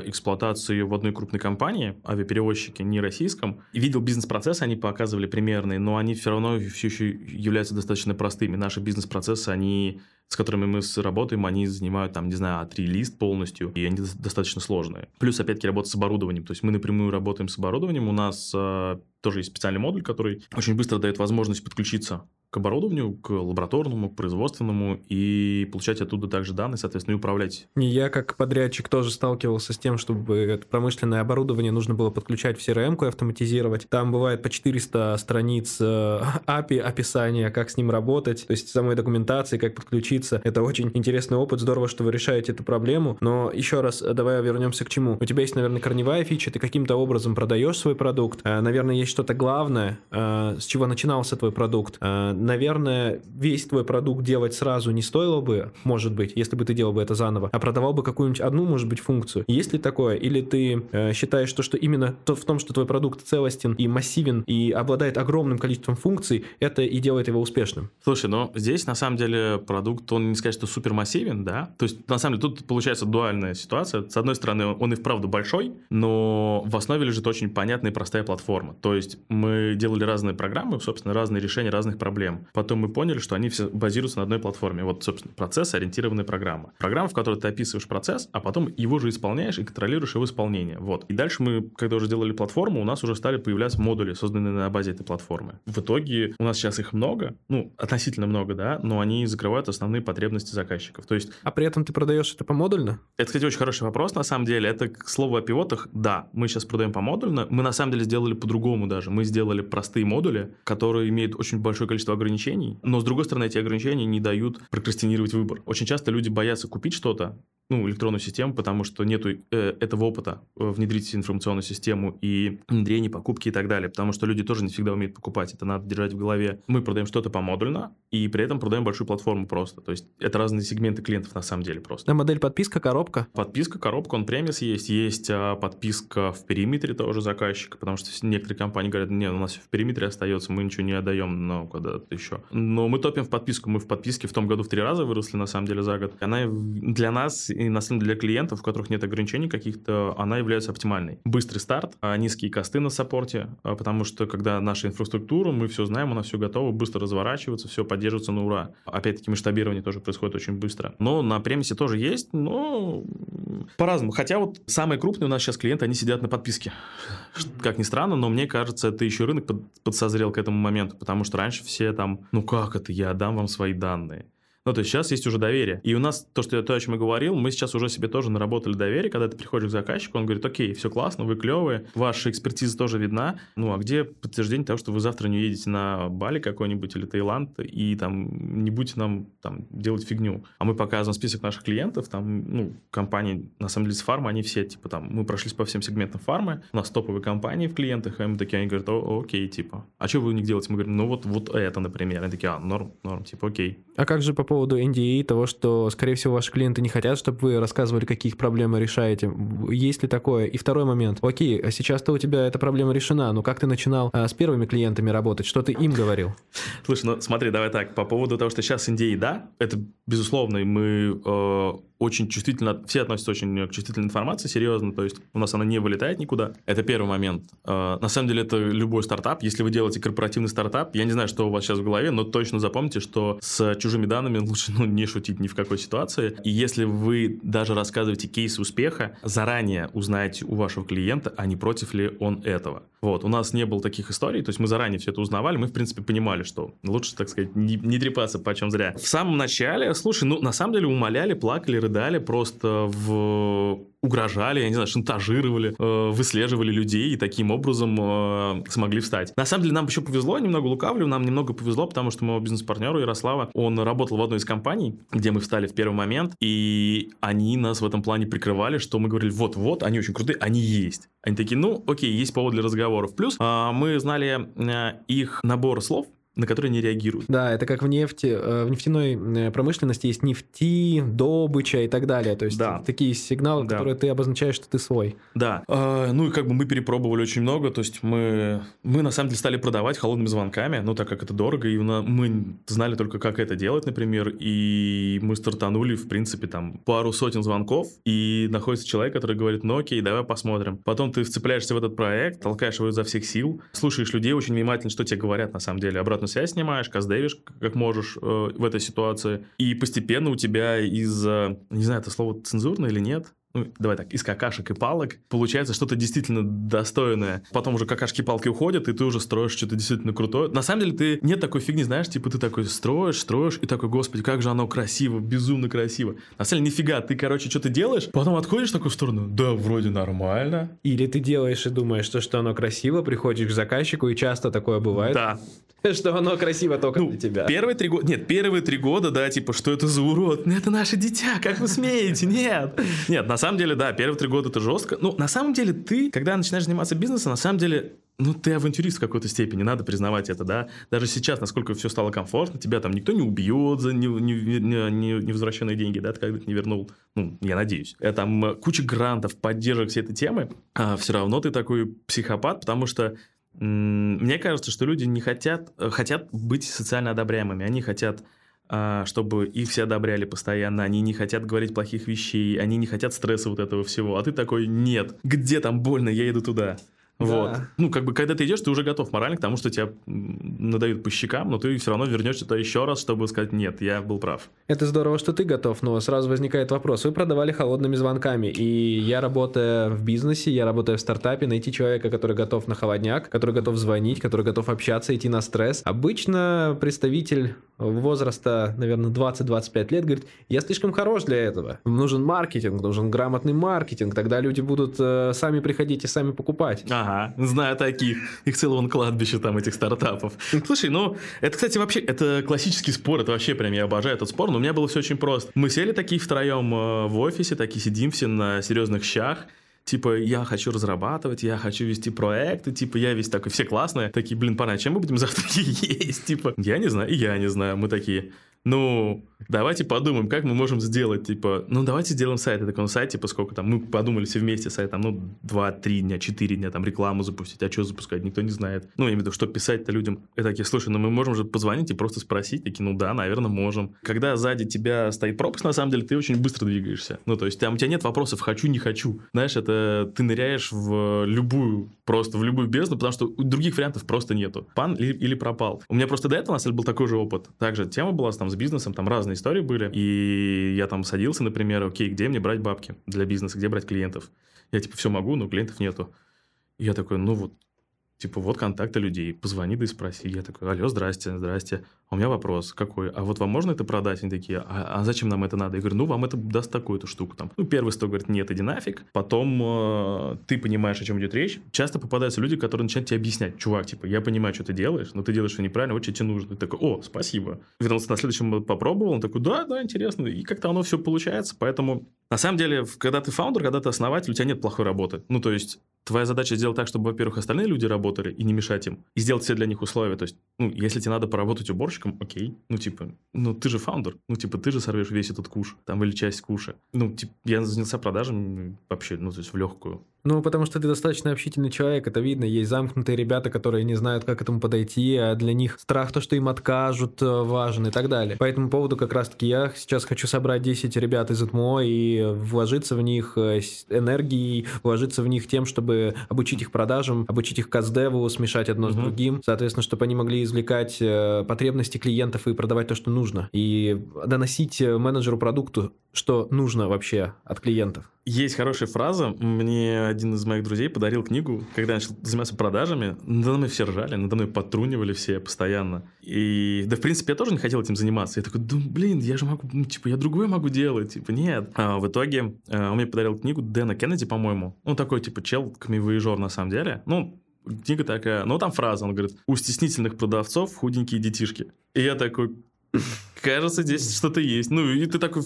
эксплуатации в одной крупной компании, авиаперевозчике, не российском, и видел бизнес-процессы, они показывали примерные, но они все равно все еще являются достаточно простыми. Наши бизнес-процессы, они с которыми мы работаем, они занимают, там, не знаю, А3 лист полностью, и они достаточно сложные. Плюс, опять-таки, работа с оборудованием. То есть мы напрямую работаем с оборудованием. У нас э, тоже есть специальный модуль, который очень быстро дает возможность подключиться к оборудованию, к лабораторному, к производственному и получать оттуда также данные, соответственно, и управлять. Я как подрядчик тоже сталкивался с тем, чтобы это промышленное оборудование нужно было подключать в CRM-ку и автоматизировать. Там бывает по 400 страниц [LAUGHS] API, э, описания, как с ним работать, то есть самой документации, как подключиться. Это очень интересный опыт, здорово, что вы решаете эту проблему. Но еще раз, давай вернемся к чему. У тебя есть, наверное, корневая фича, ты каким-то образом продаешь свой продукт. Э, наверное, есть что-то главное, э, с чего начинался твой продукт наверное, весь твой продукт делать сразу не стоило бы, может быть, если бы ты делал бы это заново, а продавал бы какую-нибудь одну, может быть, функцию. Есть ли такое? Или ты э, считаешь, то, что именно то, в том, что твой продукт целостен и массивен и обладает огромным количеством функций, это и делает его успешным? Слушай, ну здесь на самом деле продукт, он не сказать, что супер массивен, да? То есть на самом деле тут получается дуальная ситуация. С одной стороны, он и вправду большой, но в основе лежит очень понятная и простая платформа. То есть мы делали разные программы, собственно, разные решения разных проблем проблем. Потом мы поняли, что они все базируются на одной платформе. Вот, собственно, процесс-ориентированная программа. Программа, в которой ты описываешь процесс, а потом его же исполняешь и контролируешь его исполнение. Вот. И дальше мы, когда уже делали платформу, у нас уже стали появляться модули, созданные на базе этой платформы. В итоге у нас сейчас их много, ну, относительно много, да, но они закрывают основные потребности заказчиков. То есть... А при этом ты продаешь это помодульно? Это, кстати, очень хороший вопрос, на самом деле. Это к слову о пивотах. Да, мы сейчас продаем помодульно. Мы, на самом деле, сделали по-другому даже. Мы сделали простые модули, которые имеют очень большое количество ограничений, но, с другой стороны, эти ограничения не дают прокрастинировать выбор. Очень часто люди боятся купить что-то, ну, электронную систему, потому что нету э, этого опыта э, внедрить информационную систему и внедрение, покупки и так далее, потому что люди тоже не всегда умеют покупать, это надо держать в голове. Мы продаем что-то помодульно, и при этом продаем большую платформу просто, то есть это разные сегменты клиентов на самом деле просто. А модель подписка, коробка? Подписка, коробка, он премис есть, есть а, подписка в периметре тоже заказчика, потому что некоторые компании говорят, нет, у нас в периметре остается, мы ничего не отдаем, но куда-то еще. Но мы топим в подписку, мы в подписке в том году в три раза выросли на самом деле за год. Она для нас на самом деле для клиентов, у которых нет ограничений каких-то, она является оптимальной. Быстрый старт, а низкие косты на саппорте, а, потому что когда наша инфраструктура, мы все знаем, она все готова, быстро разворачиваться, все поддерживается на ура. Опять-таки масштабирование тоже происходит очень быстро. Но на премисе тоже есть, но по-разному. Хотя вот самые крупные у нас сейчас клиенты, они сидят на подписке. Как ни странно, но мне кажется, это еще рынок подсозрел к этому моменту, потому что раньше все там, ну как это, я дам вам свои данные. Ну, то есть сейчас есть уже доверие. И у нас, то, что я, то, о чем я говорил, мы сейчас уже себе тоже наработали доверие, когда ты приходишь к заказчику, он говорит, окей, все классно, вы клевые, ваша экспертиза тоже видна, ну, а где подтверждение того, что вы завтра не уедете на Бали какой-нибудь или Таиланд и там не будете нам там делать фигню. А мы показываем список наших клиентов, там, ну, компании, на самом деле, с фармы, они все, типа, там, мы прошлись по всем сегментам фармы, у нас топовые компании в клиентах, и мы такие, они говорят, о, окей, типа, а что вы у них делаете? Мы говорим, ну, вот, вот это, например. Они такие, а, норм, норм, типа, окей. А как же по поводу NDA, того, что, скорее всего, ваши клиенты не хотят, чтобы вы рассказывали, какие их проблемы решаете? Есть ли такое? И второй момент. Окей, а сейчас-то у тебя эта проблема решена, но как ты начинал а, с первыми клиентами работать? Что ты им говорил? [LAUGHS] Слушай, ну смотри, давай так, по поводу того, что сейчас NDA, да, это безусловно, мы э, очень чувствительно, все относятся очень к чувствительной информации, серьезно, то есть у нас она не вылетает никуда. Это первый момент. Э, на самом деле это любой стартап. Если вы делаете корпоративный стартап, я не знаю, что у вас сейчас в голове, но точно запомните, что с чужими данными лучше ну, не шутить ни в какой ситуации. И если вы даже рассказываете кейс успеха, заранее узнаете у вашего клиента, а не против ли он этого. Вот, у нас не было таких историй, то есть мы заранее все это узнавали, мы, в принципе, понимали, что лучше, так сказать, не, не трепаться почем зря. В самом начале, слушай, ну, на самом деле умоляли, плакали, рыдали, просто в угрожали, я не знаю, шантажировали, э, выслеживали людей и таким образом э, смогли встать. На самом деле нам еще повезло, немного лукавлю, нам немного повезло, потому что моего бизнес-партнера Ярослава, он работал в одной из компаний, где мы встали в первый момент, и они нас в этом плане прикрывали, что мы говорили, вот-вот, они очень крутые, они есть. Они такие, ну, окей, есть повод для разговоров. Плюс э, мы знали э, их набор слов, на которые не реагируют. Да, это как в нефти, э, в нефтяной э, промышленности есть нефти, добыча и так далее. То есть да. такие сигналы, да. которые ты обозначаешь, что ты свой. Да. А, ну и как бы мы перепробовали очень много. То есть мы, мы на самом деле стали продавать холодными звонками, ну так как это дорого, и мы знали только, как это делать, например, и мы стартанули, в принципе, там пару сотен звонков, и находится человек, который говорит, ну окей, давай посмотрим. Потом ты вцепляешься в этот проект, толкаешь его изо всех сил, слушаешь людей очень внимательно, что тебе говорят на самом деле, обратно обратную связь снимаешь, каздевишь как можешь э, в этой ситуации, и постепенно у тебя из, не знаю, это слово цензурное или нет, ну, давай так, из какашек и палок получается что-то действительно достойное. Потом уже какашки и палки уходят, и ты уже строишь что-то действительно крутое. На самом деле, ты нет такой фигни, знаешь, типа ты такой строишь, строишь, и такой, господи, как же оно красиво, безумно красиво. На самом деле, нифига, ты, короче, что-то делаешь, потом отходишь в такую сторону, да, вроде нормально. Или ты делаешь и думаешь, что, что оно красиво, приходишь к заказчику, и часто такое бывает. Да, [LAUGHS] что оно красиво только ну, для тебя. Первые три года, нет, первые три года, да, типа, что это за урод? Ну, это наше дитя, как вы смеете? Нет. Нет, на самом деле, да, первые три года это жестко. Ну, на самом деле, ты, когда начинаешь заниматься бизнесом, на самом деле, ну, ты авантюрист в какой-то степени, надо признавать это, да. Даже сейчас, насколько все стало комфортно, тебя там никто не убьет за невозвращенные не, не, не деньги, да, ты когда-то не вернул, ну, я надеюсь. Это там куча грантов, поддержек всей этой темы, а все равно ты такой психопат, потому что мне кажется, что люди не хотят, э, хотят быть социально одобряемыми. Они хотят чтобы их все одобряли постоянно, они не хотят говорить плохих вещей, они не хотят стресса вот этого всего, а ты такой, нет, где там больно, я иду туда. Вот. Да. Ну, как бы, когда ты идешь, ты уже готов морально к тому, что тебя надают по щекам, но ты все равно вернешься туда еще раз, чтобы сказать, нет, я был прав. Это здорово, что ты готов, но сразу возникает вопрос. Вы продавали холодными звонками, и я, работая в бизнесе, я работаю в стартапе, найти человека, который готов на холодняк, который готов звонить, который готов общаться, идти на стресс. Обычно представитель возраста, наверное, 20-25 лет, говорит, я слишком хорош для этого. Нужен маркетинг, нужен грамотный маркетинг, тогда люди будут э, сами приходить и сами покупать. Ага, знаю таких. Их целое кладбище там, этих стартапов. Слушай, ну, это, кстати, вообще, это классический спор, это вообще прям, я обожаю этот спор, но у меня было все очень просто. Мы сели такие втроем э, в офисе, такие сидим все на серьезных щах, типа, я хочу разрабатывать, я хочу вести проекты, типа, я весь такой, все классные. Такие, блин, пора, чем мы будем завтра [LAUGHS] есть? Типа, я не знаю, и я не знаю. Мы такие, ну, давайте подумаем, как мы можем сделать, типа, ну, давайте сделаем сайт. Это такой сайт, типа, сколько там, мы подумали все вместе сайт, там, ну, 2-3 дня, 4 дня, там, рекламу запустить, а что запускать, никто не знает. Ну, я имею в виду, что писать-то людям. И такие, слушай, ну, мы можем же позвонить и просто спросить, такие, ну, да, наверное, можем. Когда сзади тебя стоит пропуск, на самом деле, ты очень быстро двигаешься. Ну, то есть, там у тебя нет вопросов «хочу, не хочу». Знаешь, это ты ныряешь в любую, просто в любую бездну, потому что других вариантов просто нету. Пан или, или пропал. У меня просто до этого, на самом деле, был такой же опыт. Также тема была там с бизнесом, там разные истории были. И я там садился, например, окей, где мне брать бабки для бизнеса, где брать клиентов? Я типа все могу, но клиентов нету. И я такой, ну вот, Типа, вот контакты людей, позвони да и спроси. Я такой, алло, здрасте, здрасте. А у меня вопрос, какой? А вот вам можно это продать? Они такие, а, а зачем нам это надо? Я говорю, ну, вам это даст такую-то штуку там. Ну, первый сто говорит, нет, иди нафиг. Потом э, ты понимаешь, о чем идет речь. Часто попадаются люди, которые начинают тебе объяснять, чувак, типа, я понимаю, что ты делаешь, но ты делаешь все неправильно, вот что тебе нужно. Ты такой, о, спасибо. Вернулся на следующем, попробовал, он такой, да, да, интересно. И как-то оно все получается, поэтому на самом деле, когда ты фаундер, когда ты основатель, у тебя нет плохой работы. Ну, то есть, твоя задача сделать так, чтобы, во-первых, остальные люди работали и не мешать им, и сделать все для них условия. То есть, ну, если тебе надо поработать уборщиком, окей, ну, типа, ну, ты же фаундер, ну, типа, ты же сорвешь весь этот куш, там, или часть куша. Ну, типа, я занялся продажами вообще, ну, то есть, в легкую. Ну, потому что ты достаточно общительный человек, это видно. Есть замкнутые ребята, которые не знают, как к этому подойти, а для них страх то, что им откажут, э, важен и так далее. По этому поводу как раз-таки я сейчас хочу собрать 10 ребят из ЭТМО и вложиться в них э, энергией, вложиться в них тем, чтобы обучить их продажам, обучить их каздеву, смешать одно угу. с другим, соответственно, чтобы они могли извлекать э, потребности клиентов и продавать то, что нужно, и доносить менеджеру продукту, что нужно вообще от клиентов. Есть хорошая фраза. Мне один из моих друзей подарил книгу, когда я начал заниматься продажами. Надо мной все ржали, надо мной потрунивали все постоянно. И, да, в принципе, я тоже не хотел этим заниматься. Я такой, да, блин, я же могу, ну, типа, я другое могу делать. Типа, нет. А в итоге а, он мне подарил книгу Дэна Кеннеди, по-моему. Ну, такой, типа, чел, камевоежор на самом деле. Ну, книга такая, ну, там фраза, он говорит, у стеснительных продавцов худенькие детишки. И я такой, кажется, здесь что-то есть. Ну, и ты такой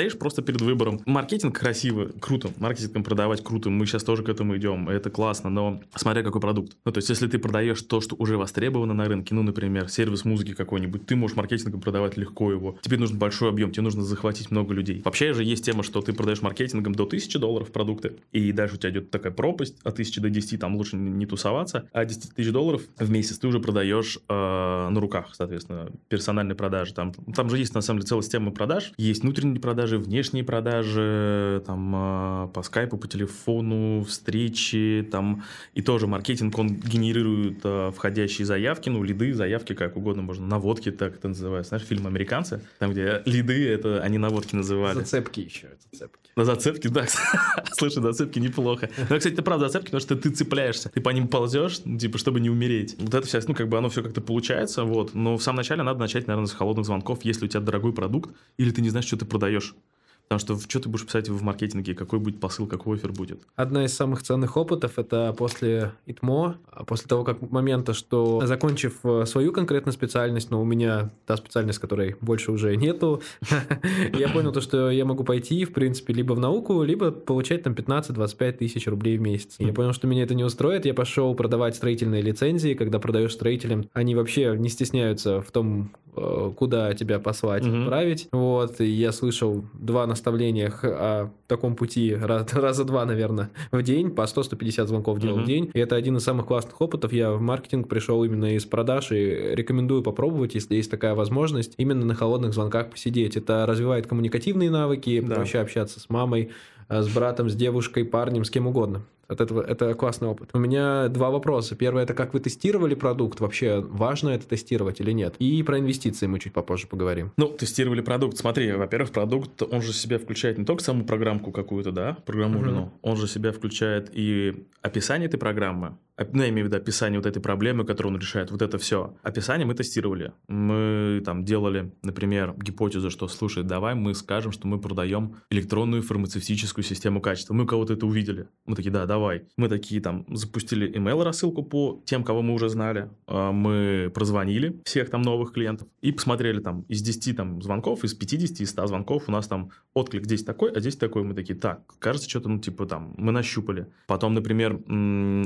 стоишь просто перед выбором. Маркетинг красиво, круто. Маркетингом продавать круто. Мы сейчас тоже к этому идем. Это классно, но смотря какой продукт. Ну, то есть, если ты продаешь то, что уже востребовано на рынке, ну, например, сервис музыки какой-нибудь, ты можешь маркетингом продавать легко его. Тебе нужен большой объем, тебе нужно захватить много людей. Вообще же есть тема, что ты продаешь маркетингом до 1000 долларов продукты, и дальше у тебя идет такая пропасть от 1000 до 10, там лучше не тусоваться, а 10 тысяч долларов в месяц ты уже продаешь э, на руках, соответственно, персональные продажи. Там, там же есть, на самом деле, целая система продаж. Есть внутренние продажи, продажи, внешние продажи, там а, по скайпу, по телефону, встречи, там и тоже маркетинг, он генерирует а, входящие заявки, ну, лиды, заявки, как угодно можно, наводки, так это называется. Знаешь, фильм «Американцы», там, где лиды, это они наводки называли. Зацепки еще, зацепки. На зацепки, да. [LAUGHS] Слушай, зацепки неплохо. Но, кстати, это правда зацепки, потому что ты цепляешься, ты по ним ползешь, ну, типа, чтобы не умереть. Вот это все, ну, как бы оно все как-то получается, вот. Но в самом начале надо начать, наверное, с холодных звонков, если у тебя дорогой продукт, или ты не знаешь, что ты продаешь. Потому что что ты будешь писать в маркетинге, какой будет посыл, какой офер будет? Одна из самых ценных опытов – это после ИТМО, после того как момента, что закончив э, свою конкретную специальность, но у меня та специальность, которой больше уже нету, [LAUGHS] я понял то, что я могу пойти, в принципе, либо в науку, либо получать там 15-25 тысяч рублей в месяц. Я понял, что меня это не устроит, я пошел продавать строительные лицензии, когда продаешь строителям, они вообще не стесняются в том, куда тебя послать, угу. отправить. Вот, и я слышал два наставления о таком пути раз, [LAUGHS] раза два, наверное, в день, по 100-150 звонков делал угу. в день. И это один из самых классных опытов. Я в маркетинг пришел именно из продаж и рекомендую попробовать, если есть такая возможность, именно на холодных звонках посидеть. Это развивает коммуникативные навыки, да. проще общаться с мамой, э, с братом, с девушкой, парнем, с кем угодно от этого. Это классный опыт. У меня два вопроса. Первый это как вы тестировали продукт, вообще важно это тестировать или нет? И про инвестиции мы чуть попозже поговорим. Ну, тестировали продукт. Смотри, во-первых, продукт, он же себя включает не только саму программку какую-то, да, программу, угу. он же себя включает и описание этой программы, ну, я имею в виду описание вот этой проблемы, которую он решает, вот это все. Описание мы тестировали. Мы там делали, например, гипотезу, что, слушай, давай мы скажем, что мы продаем электронную фармацевтическую систему качества. Мы кого-то это увидели. Мы такие, да, давай. Мы такие там запустили email рассылку по тем, кого мы уже знали. А, мы прозвонили всех там новых клиентов и посмотрели там из 10 там звонков, из 50, из 100 звонков у нас там отклик здесь такой, а здесь такой. Мы такие, так, кажется, что-то, ну, типа там, мы нащупали. Потом, например,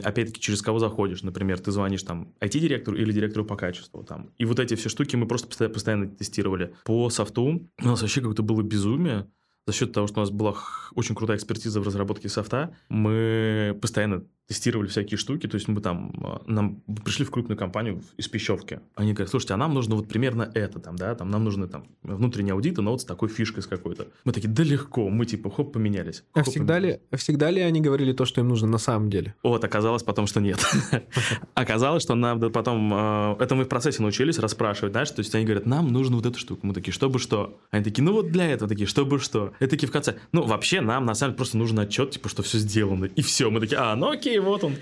опять-таки через кого заходишь. Например, ты звонишь там IT-директору или директору по качеству. Там. И вот эти все штуки мы просто постоянно тестировали. По софту у нас вообще какое-то было безумие за счет того, что у нас была очень крутая экспертиза в разработке софта, мы постоянно тестировали всякие штуки, то есть мы там, а, нам пришли в крупную компанию из Пищевки, они говорят, слушайте, а нам нужно вот примерно это там, да, там нам нужны там внутренние аудиты, но вот с такой фишкой с какой-то. Мы такие, да легко, мы типа хоп, поменялись. А всегда ли, всегда ли они говорили то, что им нужно на самом деле? Вот, оказалось потом, что нет. [LAUGHS] Оказалось, что нам потом, а, это мы в процессе научились расспрашивать, знаешь, то есть они говорят, нам нужно вот эту штуку. Мы такие, чтобы что? Они такие, ну вот для этого, такие, чтобы что? И такие в конце, ну вообще нам на самом деле просто нужен отчет, типа, что все сделано. И все, мы такие, а, ну окей, и вот он.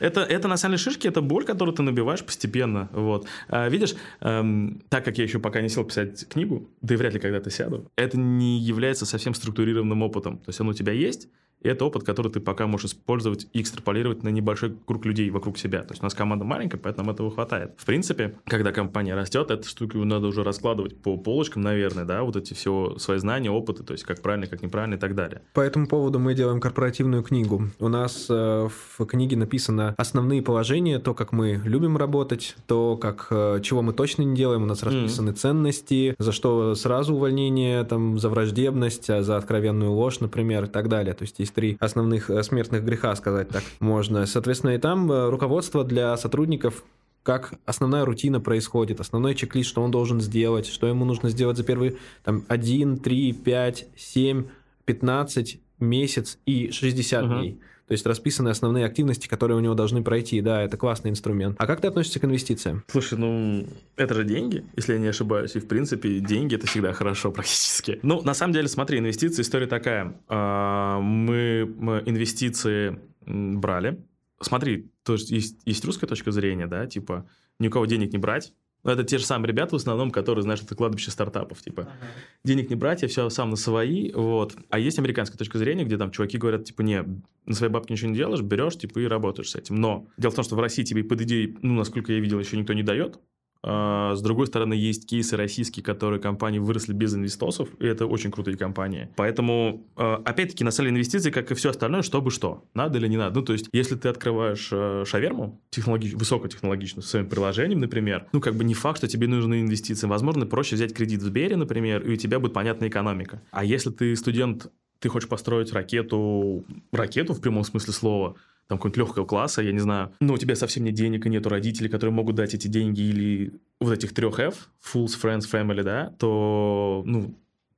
Это, это на самом деле шишки, это боль, которую ты набиваешь постепенно. Вот. А, видишь, эм, так как я еще пока не сел писать книгу, да и вряд ли когда-то сяду, это не является совсем структурированным опытом. То есть он у тебя есть, и это опыт, который ты пока можешь использовать и экстраполировать на небольшой круг людей вокруг себя. То есть у нас команда маленькая, поэтому этого хватает. В принципе, когда компания растет, эту штуку надо уже раскладывать по полочкам, наверное, да, вот эти все свои знания, опыты, то есть как правильно, как неправильно и так далее. По этому поводу мы делаем корпоративную книгу. У нас э, в книге написано основные положения, то, как мы любим работать, то, как э, чего мы точно не делаем, у нас расписаны mm. ценности, за что сразу увольнение, там, за враждебность, а за откровенную ложь, например, и так далее. То есть есть три основных э, смертных греха, сказать так можно. Соответственно, и там э, руководство для сотрудников как основная рутина происходит, основной чек-лист, что он должен сделать, что ему нужно сделать за первые там, 1, 3, 5, 7, 15, месяц и 60 угу. дней. Есть расписаны основные активности, которые у него должны пройти. Да, это классный инструмент. А как ты относишься к инвестициям? Слушай, ну, это же деньги, если я не ошибаюсь. И, в принципе, деньги – это всегда хорошо [LAUGHS] практически. Ну, на самом деле, смотри, инвестиции, история такая. А, мы, инвестиции брали. Смотри, то есть, есть русская точка зрения, да, типа, ни у кого денег не брать, но это те же самые ребята в основном, которые, знаешь, это кладбище стартапов, типа, ага. денег не брать, я все сам на свои, вот. А есть американская точка зрения, где там чуваки говорят, типа, не, на своей бабке ничего не делаешь, берешь, типа, и работаешь с этим. Но дело в том, что в России тебе под идеей, ну, насколько я видел, еще никто не дает, с другой стороны, есть кейсы российские, которые компании выросли без инвестосов, и это очень крутые компании. Поэтому, а, опять-таки, на самом деле инвестиции, как и все остальное, чтобы что, надо или не надо. Ну, то есть, если ты открываешь а, шаверму, технологич... высокотехнологичную, с своим приложением, например, ну, как бы не факт, что тебе нужны инвестиции. Возможно, проще взять кредит в Сбере, например, и у тебя будет понятная экономика. А если ты студент, ты хочешь построить ракету, ракету в прямом смысле слова, там какого-нибудь легкого класса, я не знаю, но у тебя совсем нет денег и нету родителей, которые могут дать эти деньги или вот этих трех F, Fools, Friends, Family, да, то, ну,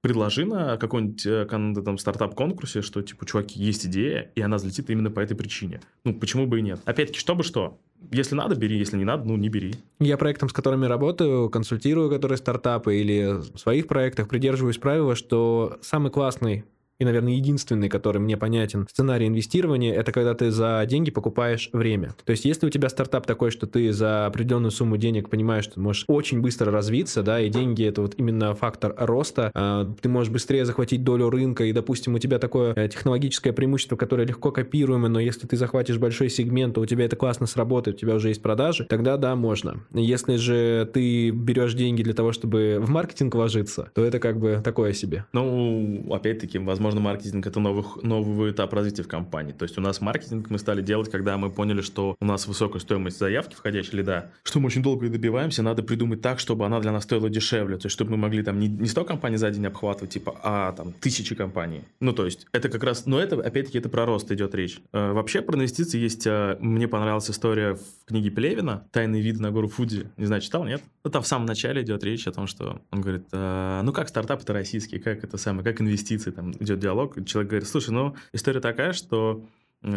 предложи на каком-нибудь э, там, стартап-конкурсе, что, типа, чуваки, есть идея, и она взлетит именно по этой причине. Ну, почему бы и нет? Опять-таки, чтобы что? Если надо, бери, если не надо, ну, не бери. Я проектам, с которыми работаю, консультирую, которые стартапы или в своих проектах, придерживаюсь правила, что самый классный и, наверное, единственный, который мне понятен, сценарий инвестирования, это когда ты за деньги покупаешь время. То есть, если у тебя стартап такой, что ты за определенную сумму денег понимаешь, что можешь очень быстро развиться, да, и деньги это вот именно фактор роста, а, ты можешь быстрее захватить долю рынка, и, допустим, у тебя такое э, технологическое преимущество, которое легко копируемо, но если ты захватишь большой сегмент, то у тебя это классно сработает, у тебя уже есть продажи, тогда да, можно. Если же ты берешь деньги для того, чтобы в маркетинг вложиться, то это как бы такое себе. Ну, опять-таки, возможно, возможно, маркетинг – это новый, новый этап развития в компании. То есть у нас маркетинг мы стали делать, когда мы поняли, что у нас высокая стоимость заявки входящей лида, что мы очень долго и добиваемся, надо придумать так, чтобы она для нас стоила дешевле. То есть чтобы мы могли там не, не 100 компаний за день обхватывать, типа, а там тысячи компаний. Ну, то есть это как раз, но это, опять-таки, это про рост идет речь. Э, вообще про инвестиции есть, э, мне понравилась история в книге Плевина «Тайный вид на гору Фуди». Не знаю, читал, нет? Ну, там в самом начале идет речь о том, что он говорит, э, ну, как стартап это российский, как это самое, как инвестиции, там идет идет диалог, человек говорит, слушай, ну, история такая, что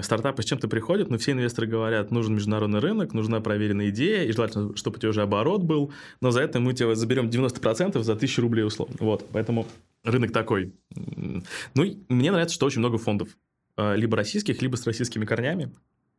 стартапы с чем-то приходят, но все инвесторы говорят, нужен международный рынок, нужна проверенная идея, и желательно, чтобы у тебя уже оборот был, но за это мы тебе заберем 90% за 1000 рублей условно. Вот, поэтому рынок такой. Ну, мне нравится, что очень много фондов, а, либо российских, либо с российскими корнями,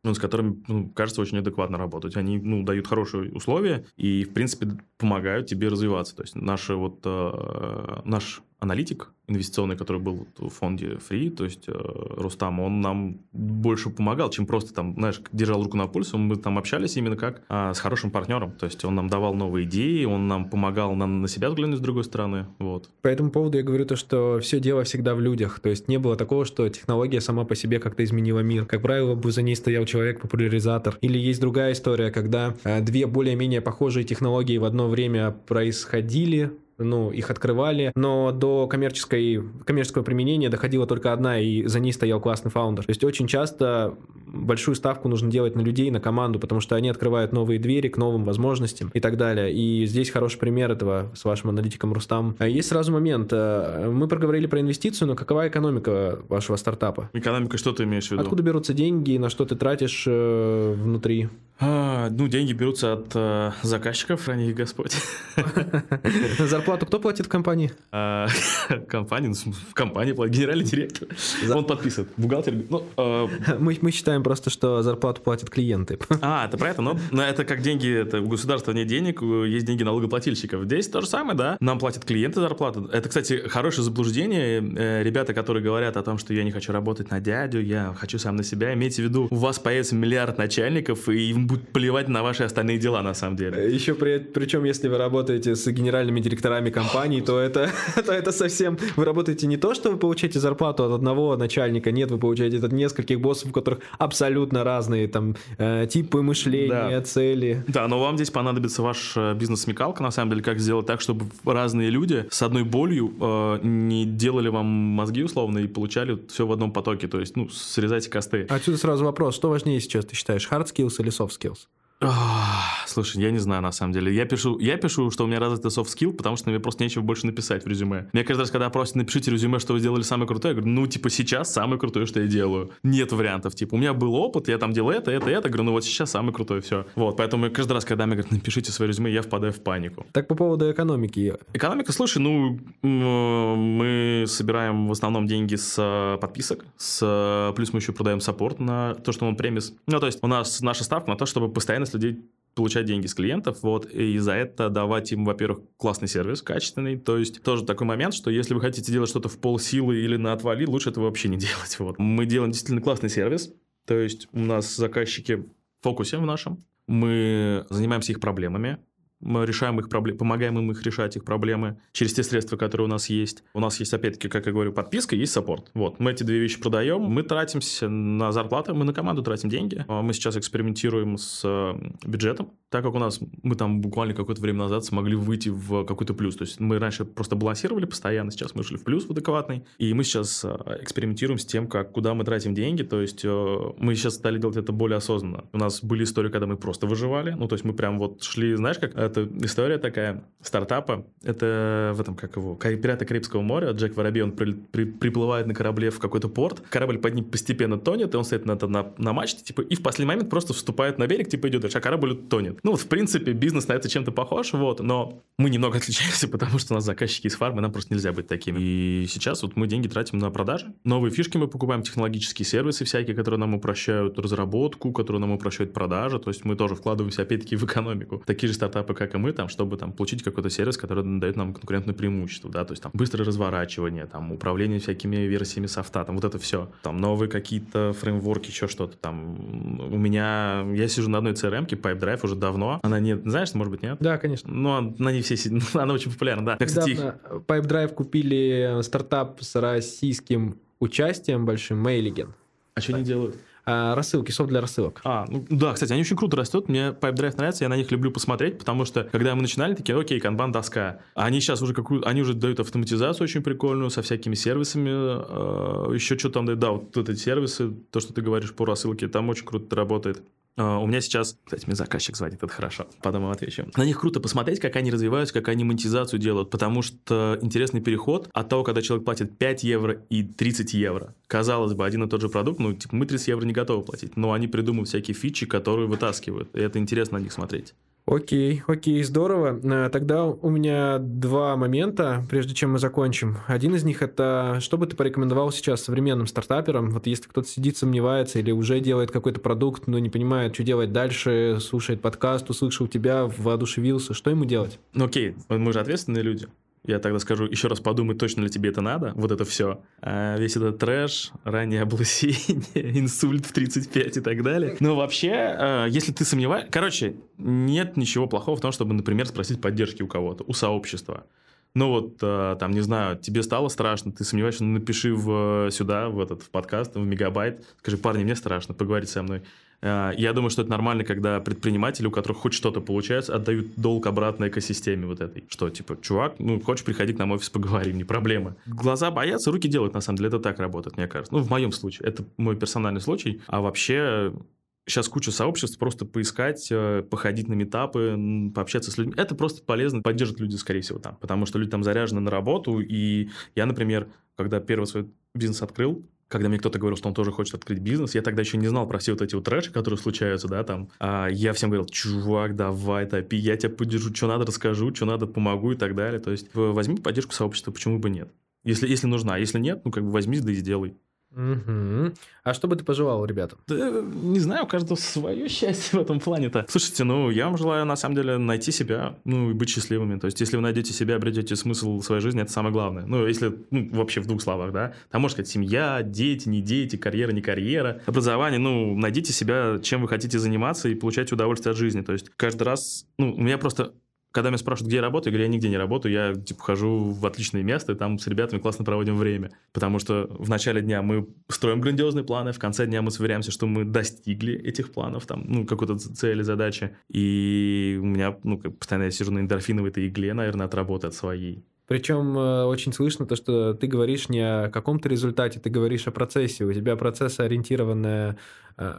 ну, с которыми, ну, кажется, очень адекватно работать. Они, ну, дают хорошие условия и, в принципе, помогают тебе развиваться. То есть наши вот, э, наш аналитик инвестиционный, который был в фонде Free, то есть э, Рустам, он нам больше помогал, чем просто там, знаешь, держал руку на пульсе, мы там общались именно как э, с хорошим партнером, то есть он нам давал новые идеи, он нам помогал нам на себя взглянуть с другой стороны, вот. По этому поводу я говорю то, что все дело всегда в людях, то есть не было такого, что технология сама по себе как-то изменила мир. Как правило, бы за ней стоял человек-популяризатор. Или есть другая история, когда э, две более-менее похожие технологии в одно время происходили, ну, их открывали, но до коммерческой, коммерческого применения доходила только одна, и за ней стоял классный фаундер. То есть очень часто большую ставку нужно делать на людей, на команду, потому что они открывают новые двери к новым возможностям и так далее. И здесь хороший пример этого с вашим аналитиком Рустам. А есть сразу момент. Э, мы проговорили про инвестицию, но какова экономика вашего стартапа? Экономика, что ты имеешь в виду? Откуда берутся деньги, на что ты тратишь э, внутри? А, ну, деньги берутся от э, заказчиков, храни их Господь. [LAUGHS] Зарплату кто платит в компании? А, [LAUGHS] компания, ну, в компании платит генеральный директор. Он подписывает. Бухгалтер. Ну, э... [LAUGHS] мы, мы считаем просто, что зарплату платят клиенты. А, это про это? Но, но это как деньги, это у государства нет денег, есть деньги налогоплательщиков. Здесь то же самое, да. Нам платят клиенты зарплату. Это, кстати, хорошее заблуждение. Э, ребята, которые говорят о том, что я не хочу работать на дядю, я хочу сам на себя, имейте в виду, у вас появится миллиард начальников, и им будет плевать на ваши остальные дела, на самом деле. Еще при, причем, если вы работаете с генеральными директорами компаний, то это, [LAUGHS] то это совсем... Вы работаете не то, что вы получаете зарплату от одного начальника, нет, вы получаете от нескольких боссов, у которых абсолютно разные там э, типы мышления, да. цели. Да, но вам здесь понадобится ваш э, бизнес-смекалка, на самом деле, как сделать так, чтобы разные люди с одной болью э, не делали вам мозги условно и получали все в одном потоке, то есть, ну, срезайте косты. Отсюда сразу вопрос, что важнее сейчас, ты считаешь, hard skills или soft skills? Слушай, я не знаю на самом деле. Я пишу, я пишу, что у меня развитый soft skill, потому что мне просто нечего больше написать в резюме. Мне каждый раз, когда просят, напишите резюме, что вы сделали самое крутое, я говорю, ну, типа, сейчас самое крутое, что я делаю. Нет вариантов. Типа, у меня был опыт, я там делал это, это, это. Говорю, ну вот сейчас самое крутое, все. Вот, поэтому каждый раз, когда мне говорят, напишите свое резюме, я впадаю в панику. Так по поводу экономики. Экономика, слушай, ну, мы собираем в основном деньги с э, подписок, с, плюс мы еще продаем саппорт на то, что он премис. Ну, то есть у нас наша ставка на то, чтобы постоянно людей получать деньги с клиентов, вот, и за это давать им, во-первых, классный сервис, качественный, то есть тоже такой момент, что если вы хотите делать что-то в полсилы или на отвали, лучше этого вообще не [LAUGHS] делать, вот. Мы делаем действительно классный сервис, то есть у нас заказчики в фокусе в нашем, мы занимаемся их проблемами, мы решаем их проблемы, помогаем им их решать, их проблемы через те средства, которые у нас есть. У нас есть, опять-таки, как я говорю, подписка, есть саппорт. Вот, мы эти две вещи продаем, мы тратимся на зарплаты, мы на команду тратим деньги. А мы сейчас экспериментируем с э, бюджетом, так как у нас, мы там буквально какое-то время назад смогли выйти в какой-то плюс. То есть мы раньше просто балансировали постоянно, сейчас мы шли в плюс в адекватный. И мы сейчас э, экспериментируем с тем, как, куда мы тратим деньги. То есть э, мы сейчас стали делать это более осознанно. У нас были истории, когда мы просто выживали. Ну, то есть мы прям вот шли, знаешь, как это история такая стартапа. Это в этом, как его, «Пираты Карибского моря». Джек Воробей, он при, при, приплывает на корабле в какой-то порт. Корабль под ним постепенно тонет, и он стоит на, на, на мачте, типа, и в последний момент просто вступает на берег, типа, идет дальше, а корабль тонет. Ну, вот, в принципе, бизнес на это чем-то похож, вот, но мы немного [LAUGHS] отличаемся, потому что у нас заказчики из фармы, нам просто нельзя быть такими. И сейчас вот мы деньги тратим на продажи. Новые фишки мы покупаем, технологические сервисы всякие, которые нам упрощают разработку, которые нам упрощают продажи, то есть мы тоже вкладываемся, опять-таки, в экономику. Такие же стартапы, как и мы, там, чтобы там получить какой-то сервис, который дает нам конкурентное преимущество, да, то есть там быстрое разворачивание, там управление всякими версиями софта, там вот это все. Там новые какие-то фреймворки, еще что-то там. У меня, я сижу на одной CRM-ке, PipeDrive уже давно, она нет, знаешь, может быть, нет? Да, конечно. Ну, на ней все, [LAUGHS] она очень популярна, да. Кстати, Недавно PipeDrive купили стартап с российским участием большим, Mailigen. А что они делают? А, рассылки, софт для рассылок. А, ну да, кстати, они очень круто растут. Мне PipeDrive нравится, я на них люблю посмотреть, потому что когда мы начинали, такие, окей, канбан доска. Они сейчас уже какую они уже дают автоматизацию очень прикольную со всякими сервисами. Э, еще что там дают, да, вот эти сервисы, то, что ты говоришь по рассылке, там очень круто работает. А, у меня сейчас, кстати, мне заказчик звонит, это хорошо, потом отвечу. На них круто посмотреть, как они развиваются, как они монетизацию делают, потому что интересный переход от того, когда человек платит 5 евро и 30 евро. Казалось бы, один и тот же продукт, ну, типа, мы 30 евро не готовы платить, но они придумывают всякие фичи, которые вытаскивают, и это интересно на них смотреть. Окей, окей, здорово. Э, тогда у меня два момента, прежде чем мы закончим. Один из них это, что бы ты порекомендовал сейчас современным стартаперам? Вот если кто-то сидит, сомневается или уже делает какой-то продукт, но не понимает, что делать дальше, слушает подкаст, услышал тебя, воодушевился, что ему делать? Ну окей, мы же ответственные люди. Я тогда скажу, еще раз подумай, точно ли тебе это надо, вот это все. А весь этот трэш, раннее облысение, [LAUGHS] инсульт в 35 и так далее. Но вообще, а, если ты сомневаешься... Короче, нет ничего плохого в том, чтобы, например, спросить поддержки у кого-то, у сообщества. Ну вот, а, там, не знаю, тебе стало страшно, ты сомневаешься, напиши в, сюда, в этот в подкаст, в мегабайт, скажи, парни, мне страшно, поговорить со мной. А, я думаю, что это нормально, когда предприниматели, у которых хоть что-то получается, отдают долг обратно экосистеме вот этой. Что, типа, чувак, ну, хочешь, приходи к нам в офис, поговорим, не проблема. Глаза боятся, руки делают, на самом деле, это так работает, мне кажется. Ну, в моем случае. Это мой персональный случай. А вообще, сейчас куча сообществ, просто поискать, э, походить на метапы, пообщаться с людьми. Это просто полезно, поддержат люди, скорее всего, там. Потому что люди там заряжены на работу. И я, например, когда первый свой бизнес открыл, когда мне кто-то говорил, что он тоже хочет открыть бизнес, я тогда еще не знал про все вот эти вот трэши, которые случаются, да, там. А я всем говорил, чувак, давай, топи, я тебя поддержу, что надо, расскажу, что надо, помогу и так далее. То есть возьми поддержку сообщества, почему бы нет? Если, если нужна, если нет, ну как бы возьми, да и сделай. Угу. А что бы ты пожелал ребятам? Да, не знаю, у каждого свое [LAUGHS] счастье в этом плане-то. Слушайте, ну, я вам желаю, на самом деле, найти себя, ну, и быть счастливыми. То есть, если вы найдете себя, обретете смысл своей жизни, это самое главное. Ну, если, ну, вообще в двух словах, да. Там, можно сказать, семья, дети, не дети, карьера, не карьера, образование. Ну, найдите себя, чем вы хотите заниматься и получать удовольствие от жизни. То есть, каждый раз, ну, у меня просто когда меня спрашивают, где я работаю, я говорю, я нигде не работаю, я типа хожу в отличное место, и там с ребятами классно проводим время. Потому что в начале дня мы строим грандиозные планы, в конце дня мы сверяемся, что мы достигли этих планов, там, ну, какой-то цели, задачи. И у меня, ну, постоянно я сижу на эндорфиновой этой игле, наверное, от работы, от своей. Причем э, очень слышно то, что ты говоришь не о каком-то результате, ты говоришь о процессе. У тебя процессоориентированная э,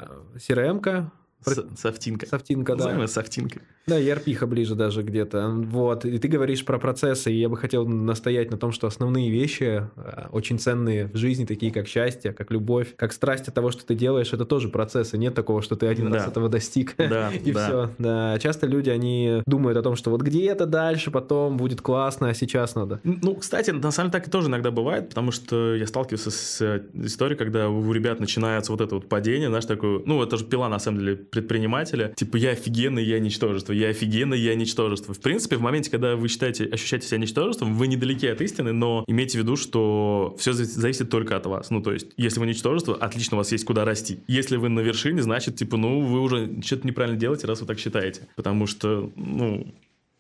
CRM-ка, Софтинка. Софтинка, да. Называемая софтинка. Да, ERP ближе даже где-то. Вот. И ты говоришь про процессы, и я бы хотел настоять на том, что основные вещи э, очень ценные в жизни, такие как счастье, как любовь, как страсть от того, что ты делаешь, это тоже процессы. Нет такого, что ты один да. раз этого достиг. Да, [LAUGHS] и да. все. Да. Часто люди, они думают о том, что вот где-то дальше потом будет классно, а сейчас надо. Ну, кстати, на самом деле так и тоже иногда бывает, потому что я сталкивался с историей, когда у ребят начинается вот это вот падение, знаешь, такое, ну, это же пила, на самом деле, предпринимателя. Типа, я офигенный, я ничтожество, я офигенный, я ничтожество. В принципе, в моменте, когда вы считаете, ощущаете себя ничтожеством, вы недалеки от истины, но имейте в виду, что все зависит только от вас. Ну, то есть, если вы ничтожество, отлично, у вас есть куда расти. Если вы на вершине, значит, типа, ну, вы уже что-то неправильно делаете, раз вы так считаете. Потому что, ну,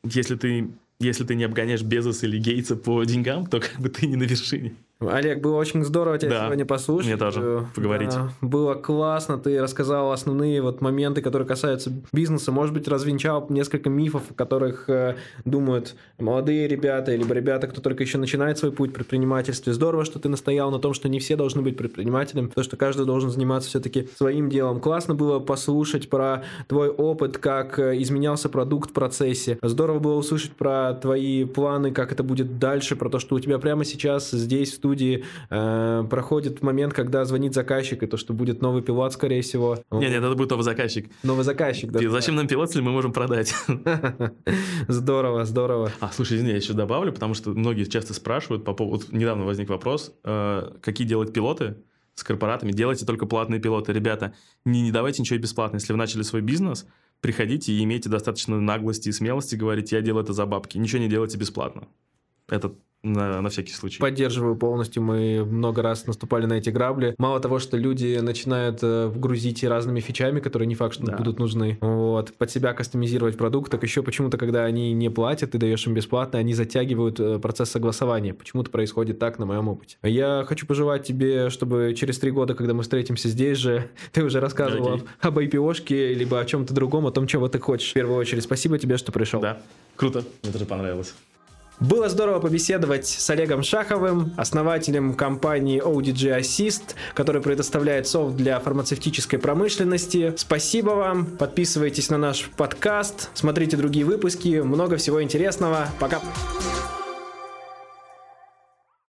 если ты если ты не обгоняешь Безос или Гейтса по деньгам, то как бы ты не на вершине. Олег, было очень здорово тебя да, сегодня послушать. Мне тоже э, поговорить. Да, было классно, ты рассказал основные вот моменты, которые касаются бизнеса. Может быть, развенчал несколько мифов, о которых э, думают молодые ребята, либо ребята, кто только еще начинает свой путь в предпринимательстве. Здорово, что ты настоял на том, что не все должны быть предпринимателем, потому что каждый должен заниматься все-таки своим делом. Классно было послушать про твой опыт, как э, изменялся продукт в процессе. Здорово было услышать про твои планы, как это будет дальше, про то, что у тебя прямо сейчас здесь в студии студии э, проходит момент, когда звонит заказчик, и то, что будет новый пилот, скорее всего. Нет, нет, это будет новый заказчик. Новый заказчик, да. Зачем нам пилот, если мы можем продать? [LAUGHS] Здорово, здорово. А, слушай, извини, я еще добавлю, потому что многие часто спрашивают по поводу... Недавно возник вопрос, э, какие делать пилоты с корпоратами. Делайте только платные пилоты. Ребята, не, не давайте ничего бесплатно. Если вы начали свой бизнес, приходите и имейте достаточно наглости и смелости говорить, я делаю это за бабки. Ничего не делайте бесплатно. Это на, на всякий случай. Поддерживаю полностью. Мы много раз наступали на эти грабли. Мало того, что люди начинают э, вгрузить разными фичами, которые не факт, что да. будут нужны. Вот. Под себя кастомизировать продукт, так еще почему-то, когда они не платят, ты даешь им бесплатно, они затягивают э, процесс согласования. Почему-то происходит так на моем опыте. Я хочу пожелать тебе, чтобы через три года, когда мы встретимся здесь же, [LAUGHS] ты уже рассказывал okay. об IPO-шке, либо о чем-то другом, о том, чего ты хочешь. В первую очередь, спасибо тебе, что пришел. Да, круто. Мне тоже понравилось. Было здорово побеседовать с Олегом Шаховым, основателем компании ODG Assist, который предоставляет софт для фармацевтической промышленности. Спасибо вам, подписывайтесь на наш подкаст, смотрите другие выпуски, много всего интересного. Пока!